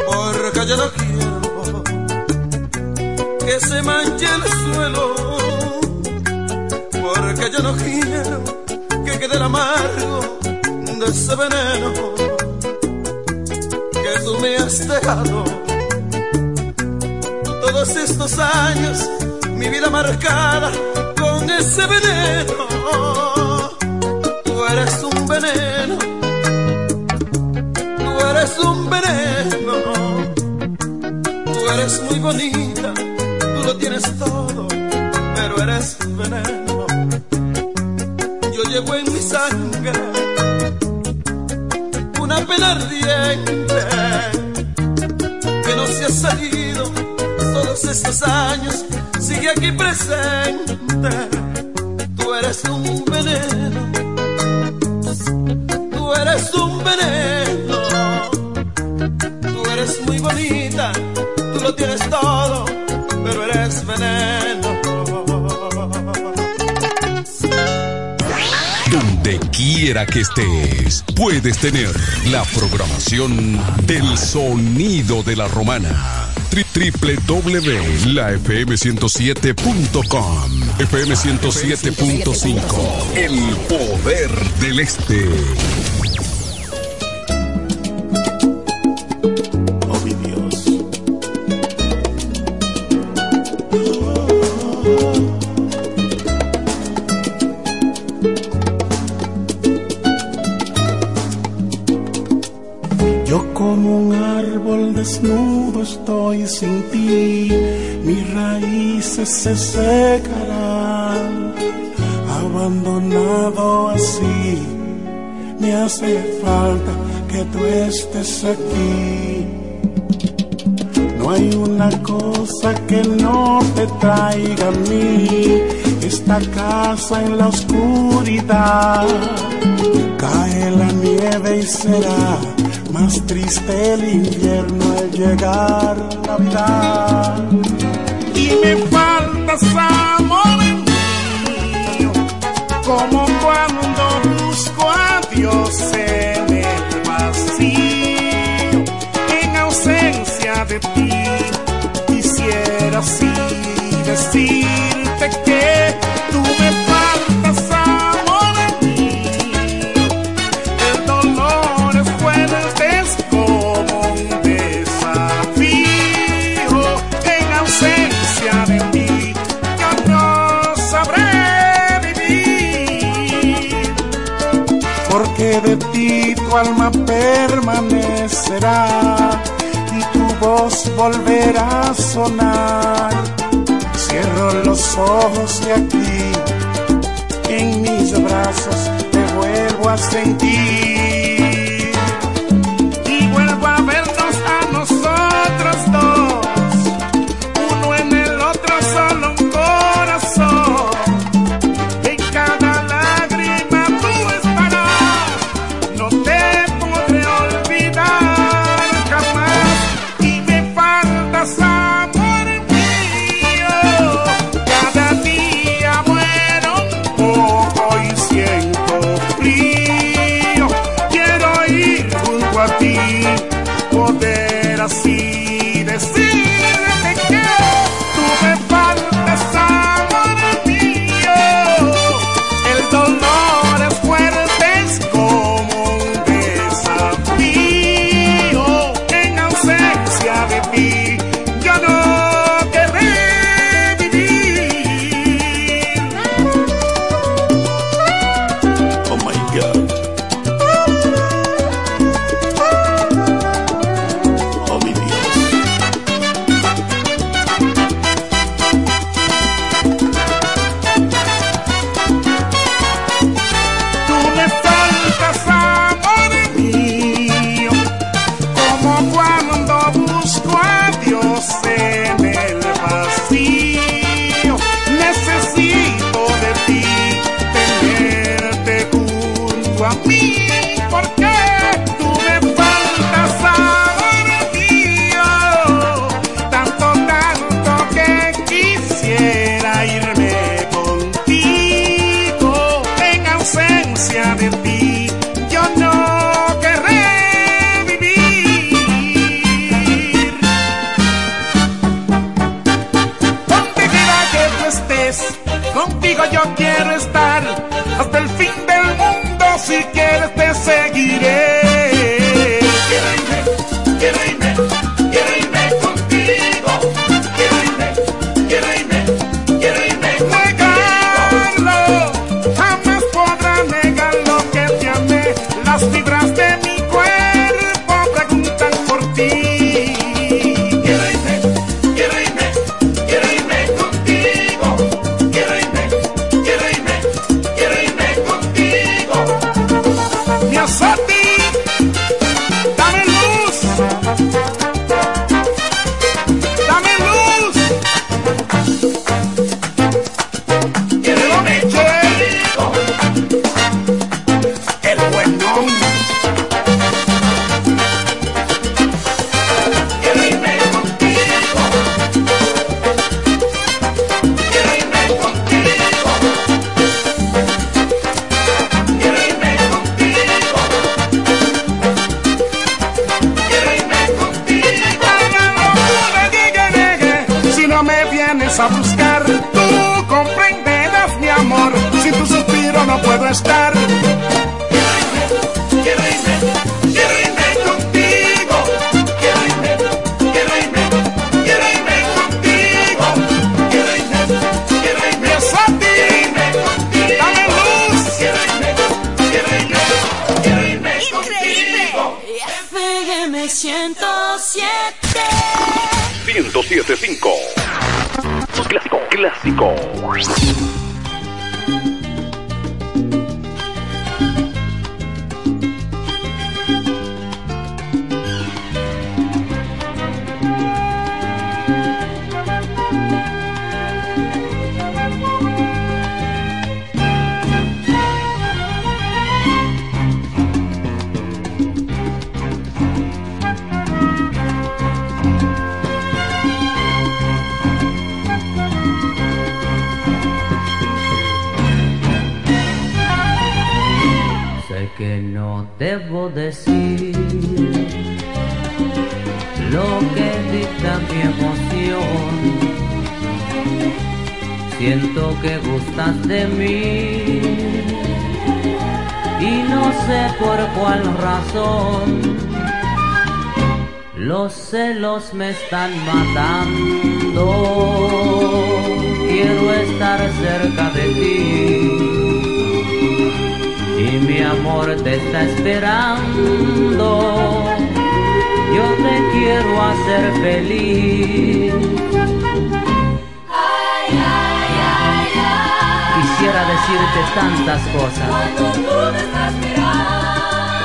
Porque yo no quiero que se manche el suelo. Porque yo no quiero que quede el amargo de ese veneno que tú me has dejado. Todos estos años, mi vida marcada con ese veneno. Tú eres un veneno, eres un veneno. Tú eres muy bonita, tú lo tienes todo, pero eres veneno. Yo llevo en mi sangre una pena ardiente que no se ha salido todos estos años, sigue aquí presente. Quiera que estés, puedes tener la programación del sonido de la romana. Tri- www.lafm107.com FM 107.5 El poder del este. Se secarán, abandonado así, me hace falta que tú estés aquí. No hay una cosa que no te traiga a mí, esta casa en la oscuridad. Cae la nieve y será más triste el invierno al llegar Navidad. Y me sientas amor en mí, como cuando busco a Dios. tu alma permanecerá y tu voz volverá a sonar. Cierro los ojos y aquí en mis brazos te vuelvo a sentir. Quiero estar cerca de ti y mi amor te está esperando. Yo te quiero hacer feliz. Quisiera decirte tantas cosas,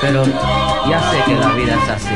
pero ya sé que la vida es así.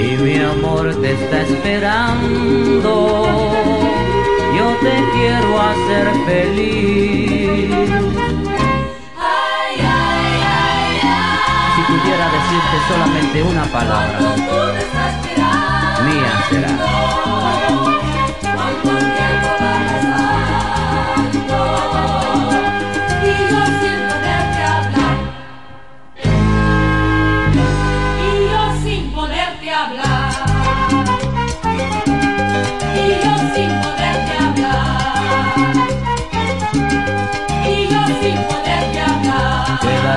y mi amor te está esperando. Yo te quiero hacer feliz. Si pudiera decirte solamente una palabra, mía será.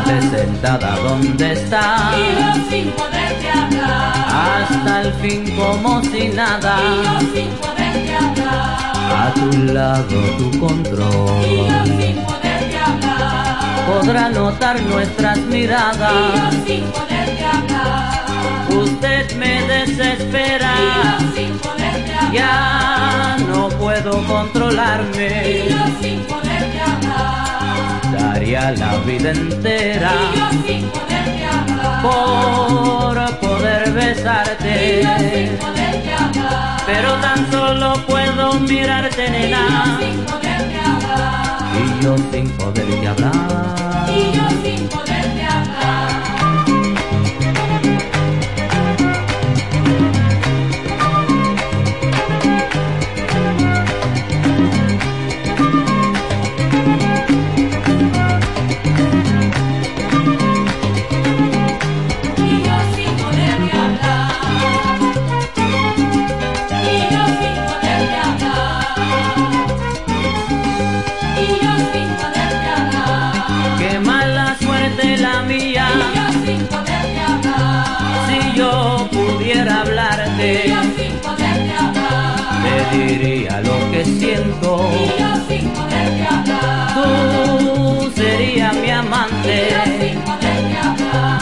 Quédate sentada donde estás. Y yo sin poderte hablar. Hasta el fin como si nada. Y yo sin poderte hablar. A tu lado tu Y control. yo sin poderte hablar. Podrá notar nuestras Y yo miradas. sin poderte hablar. Usted me desespera. Y yo sin poderte hablar. Ya no puedo Y controlarme. yo sin poderte. Daría la vida entera Y yo sin poderte hablar. por poder Y yo sin besarte. poderte hablar. Pero tan solo puedo mirarte, Y yo nena. sin poderte hablar. Y yo sin poderte hablar. Y yo sin poderte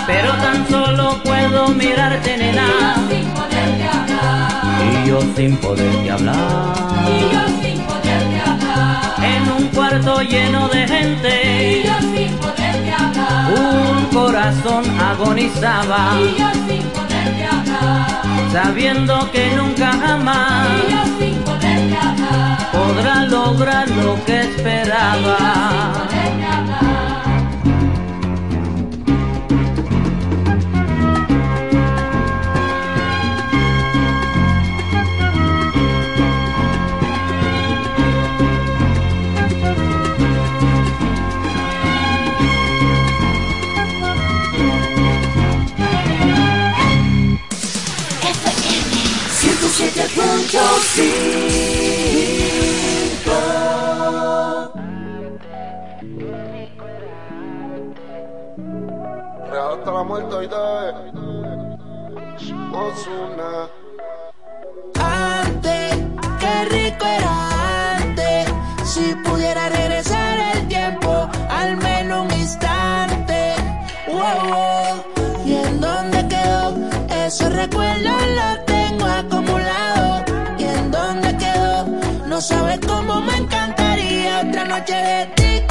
Pero tan solo puedo mirarte, Y nena. yo sin poderte hablar. Y yo sin poderte hablar. Y yo sin poderte hablar. En un cuarto lleno de Y gente, yo sin poderte hablar. un corazón agonizaba, Y yo sin poderte hablar. sabiendo que nunca jamás Y yo sin poderte hablar. podrá lograr lo que Y esperaba. Real hasta la muerte hoy Osuna. Antes, qué rico era antes. Si pudiera regresar el tiempo, al menos un instante. Wow, wow. ¿Y en dónde quedó esos recuerdos? sabes cómo me encantaría. Otra noche de ti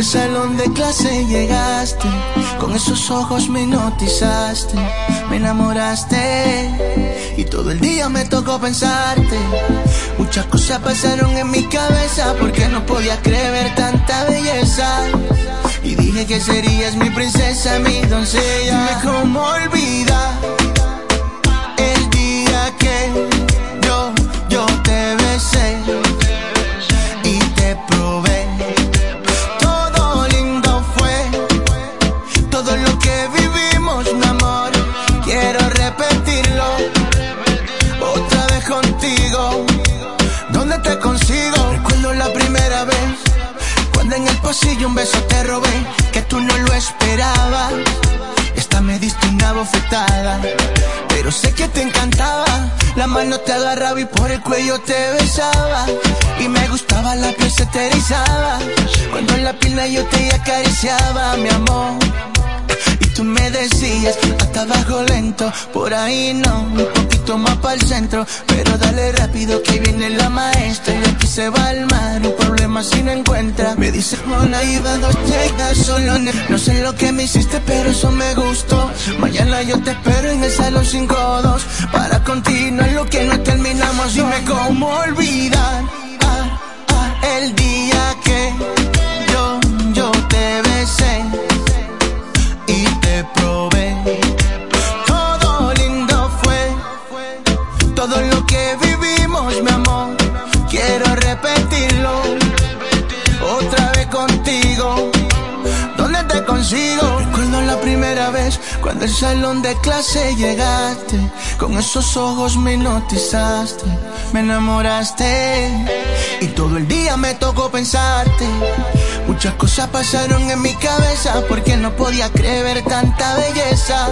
Del salón de clase llegaste, con esos ojos me notizaste, me enamoraste y todo el día me tocó pensarte. Muchas cosas pasaron en mi cabeza porque no podía creer tanta belleza. Y dije que serías mi princesa, mi doncella. Dime cómo olvidar yo te besaba y me gustaba la piel se te erizaba. Cuando en la pierna yo te acariciaba, mi amor. Y tú me decías hasta abajo lento. Por ahí no, un poquito más para el centro. Pero dale rápido que viene la maestra. Y aquí se va al mar, un problema si no encuentra. Me dice, hola, iba dos checas solo. No sé lo que me hiciste, pero eso me gustó. Mañana yo te espero en el salón 5-2. Para continuar lo que no terminamos. Dime cómo olvidar ah, ah, el día cuando el salón de clase llegaste. Con esos ojos me hipnotizaste, me enamoraste. Y todo el día me tocó pensarte. Muchas cosas pasaron en mi cabeza porque no podía creer tanta belleza.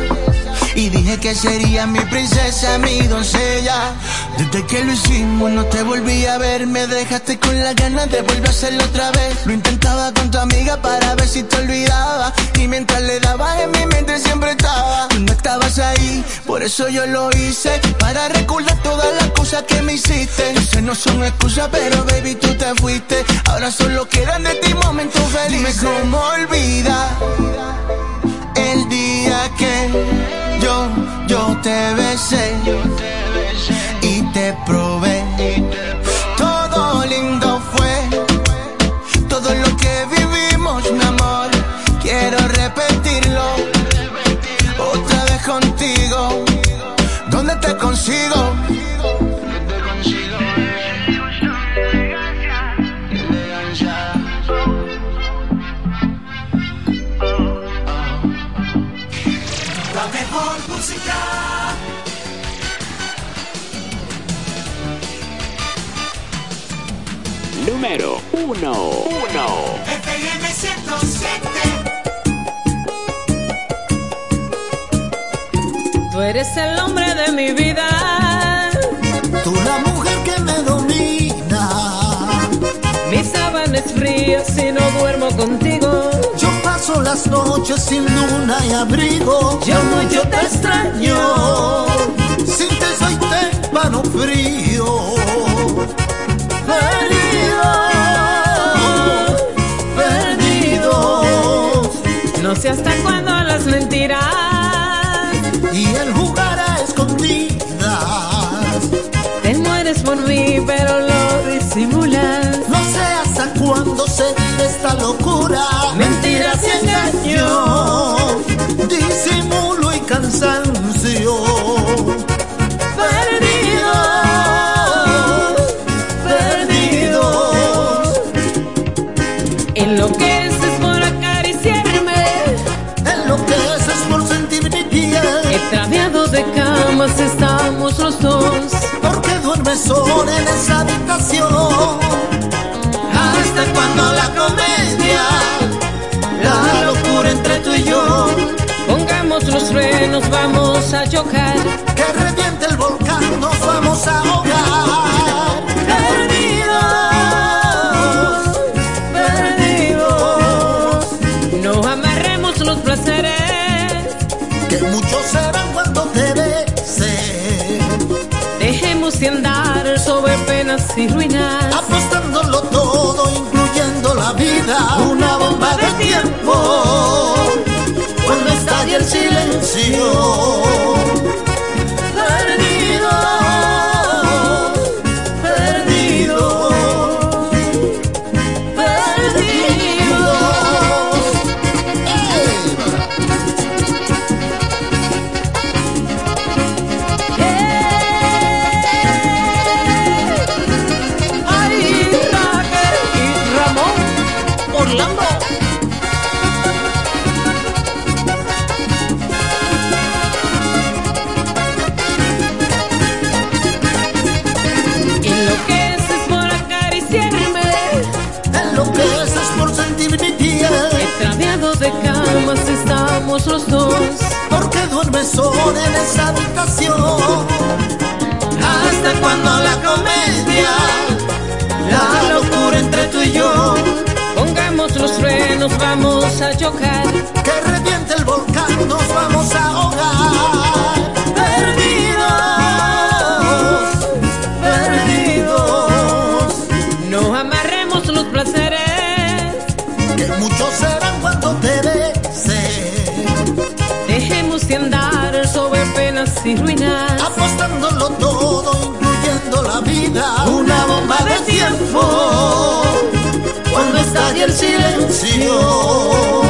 Y dije que sería mi princesa, mi doncella. Desde que lo hicimos no te volví a ver, me dejaste con las ganas de volver a hacerlo otra vez. Lo intentaba con tu amiga para ver si te olvidaba. Y mientras le daba en mi mente siempre estaba. Tú no estabas ahí, por eso yo lo hice. Para recordar todas las cosas que me hiciste. Yo sé no son excusas, pero baby tú te fuiste. Ahora solo quedan de ti momentos felices. Dime cómo olvidar el día que yo, yo te besé y te probé. Todo lindo fue, todo lo que vivimos, mi amor. Quiero repetirlo otra vez contigo. ¿Dónde te consigo? Número 1. 1. FM 107. Tú eres el hombre de mi vida. Tú la mujer que me domina. Mi sábana es fría si no duermo contigo. Yo paso las noches sin luna y abrigo. Yo mucho te extraño. Sin ti soy témpano frío. Perdido, No sé hasta cuándo las mentiras. Y el jugar a escondidas. Te mueres por mí, pero lo disimulas. No sé hasta cuándo seguir esta locura. Mentiras y engaños. Disimulo y cansancio. Sola en esa habitación. Hasta cuando la comedia, la locura entre tú y yo. Pongamos los frenos, vamos a chocar. Que reviente el volcán, nos vamos a Una bomba de tiempo. Cuando estalle el silencio. En esa habitación. Hasta cuando la comedia, la locura entre tú y yo. Pongamos los frenos, vamos a chocar. Que reviente el volcán, nos vamos a ahogar. Estalle el silencio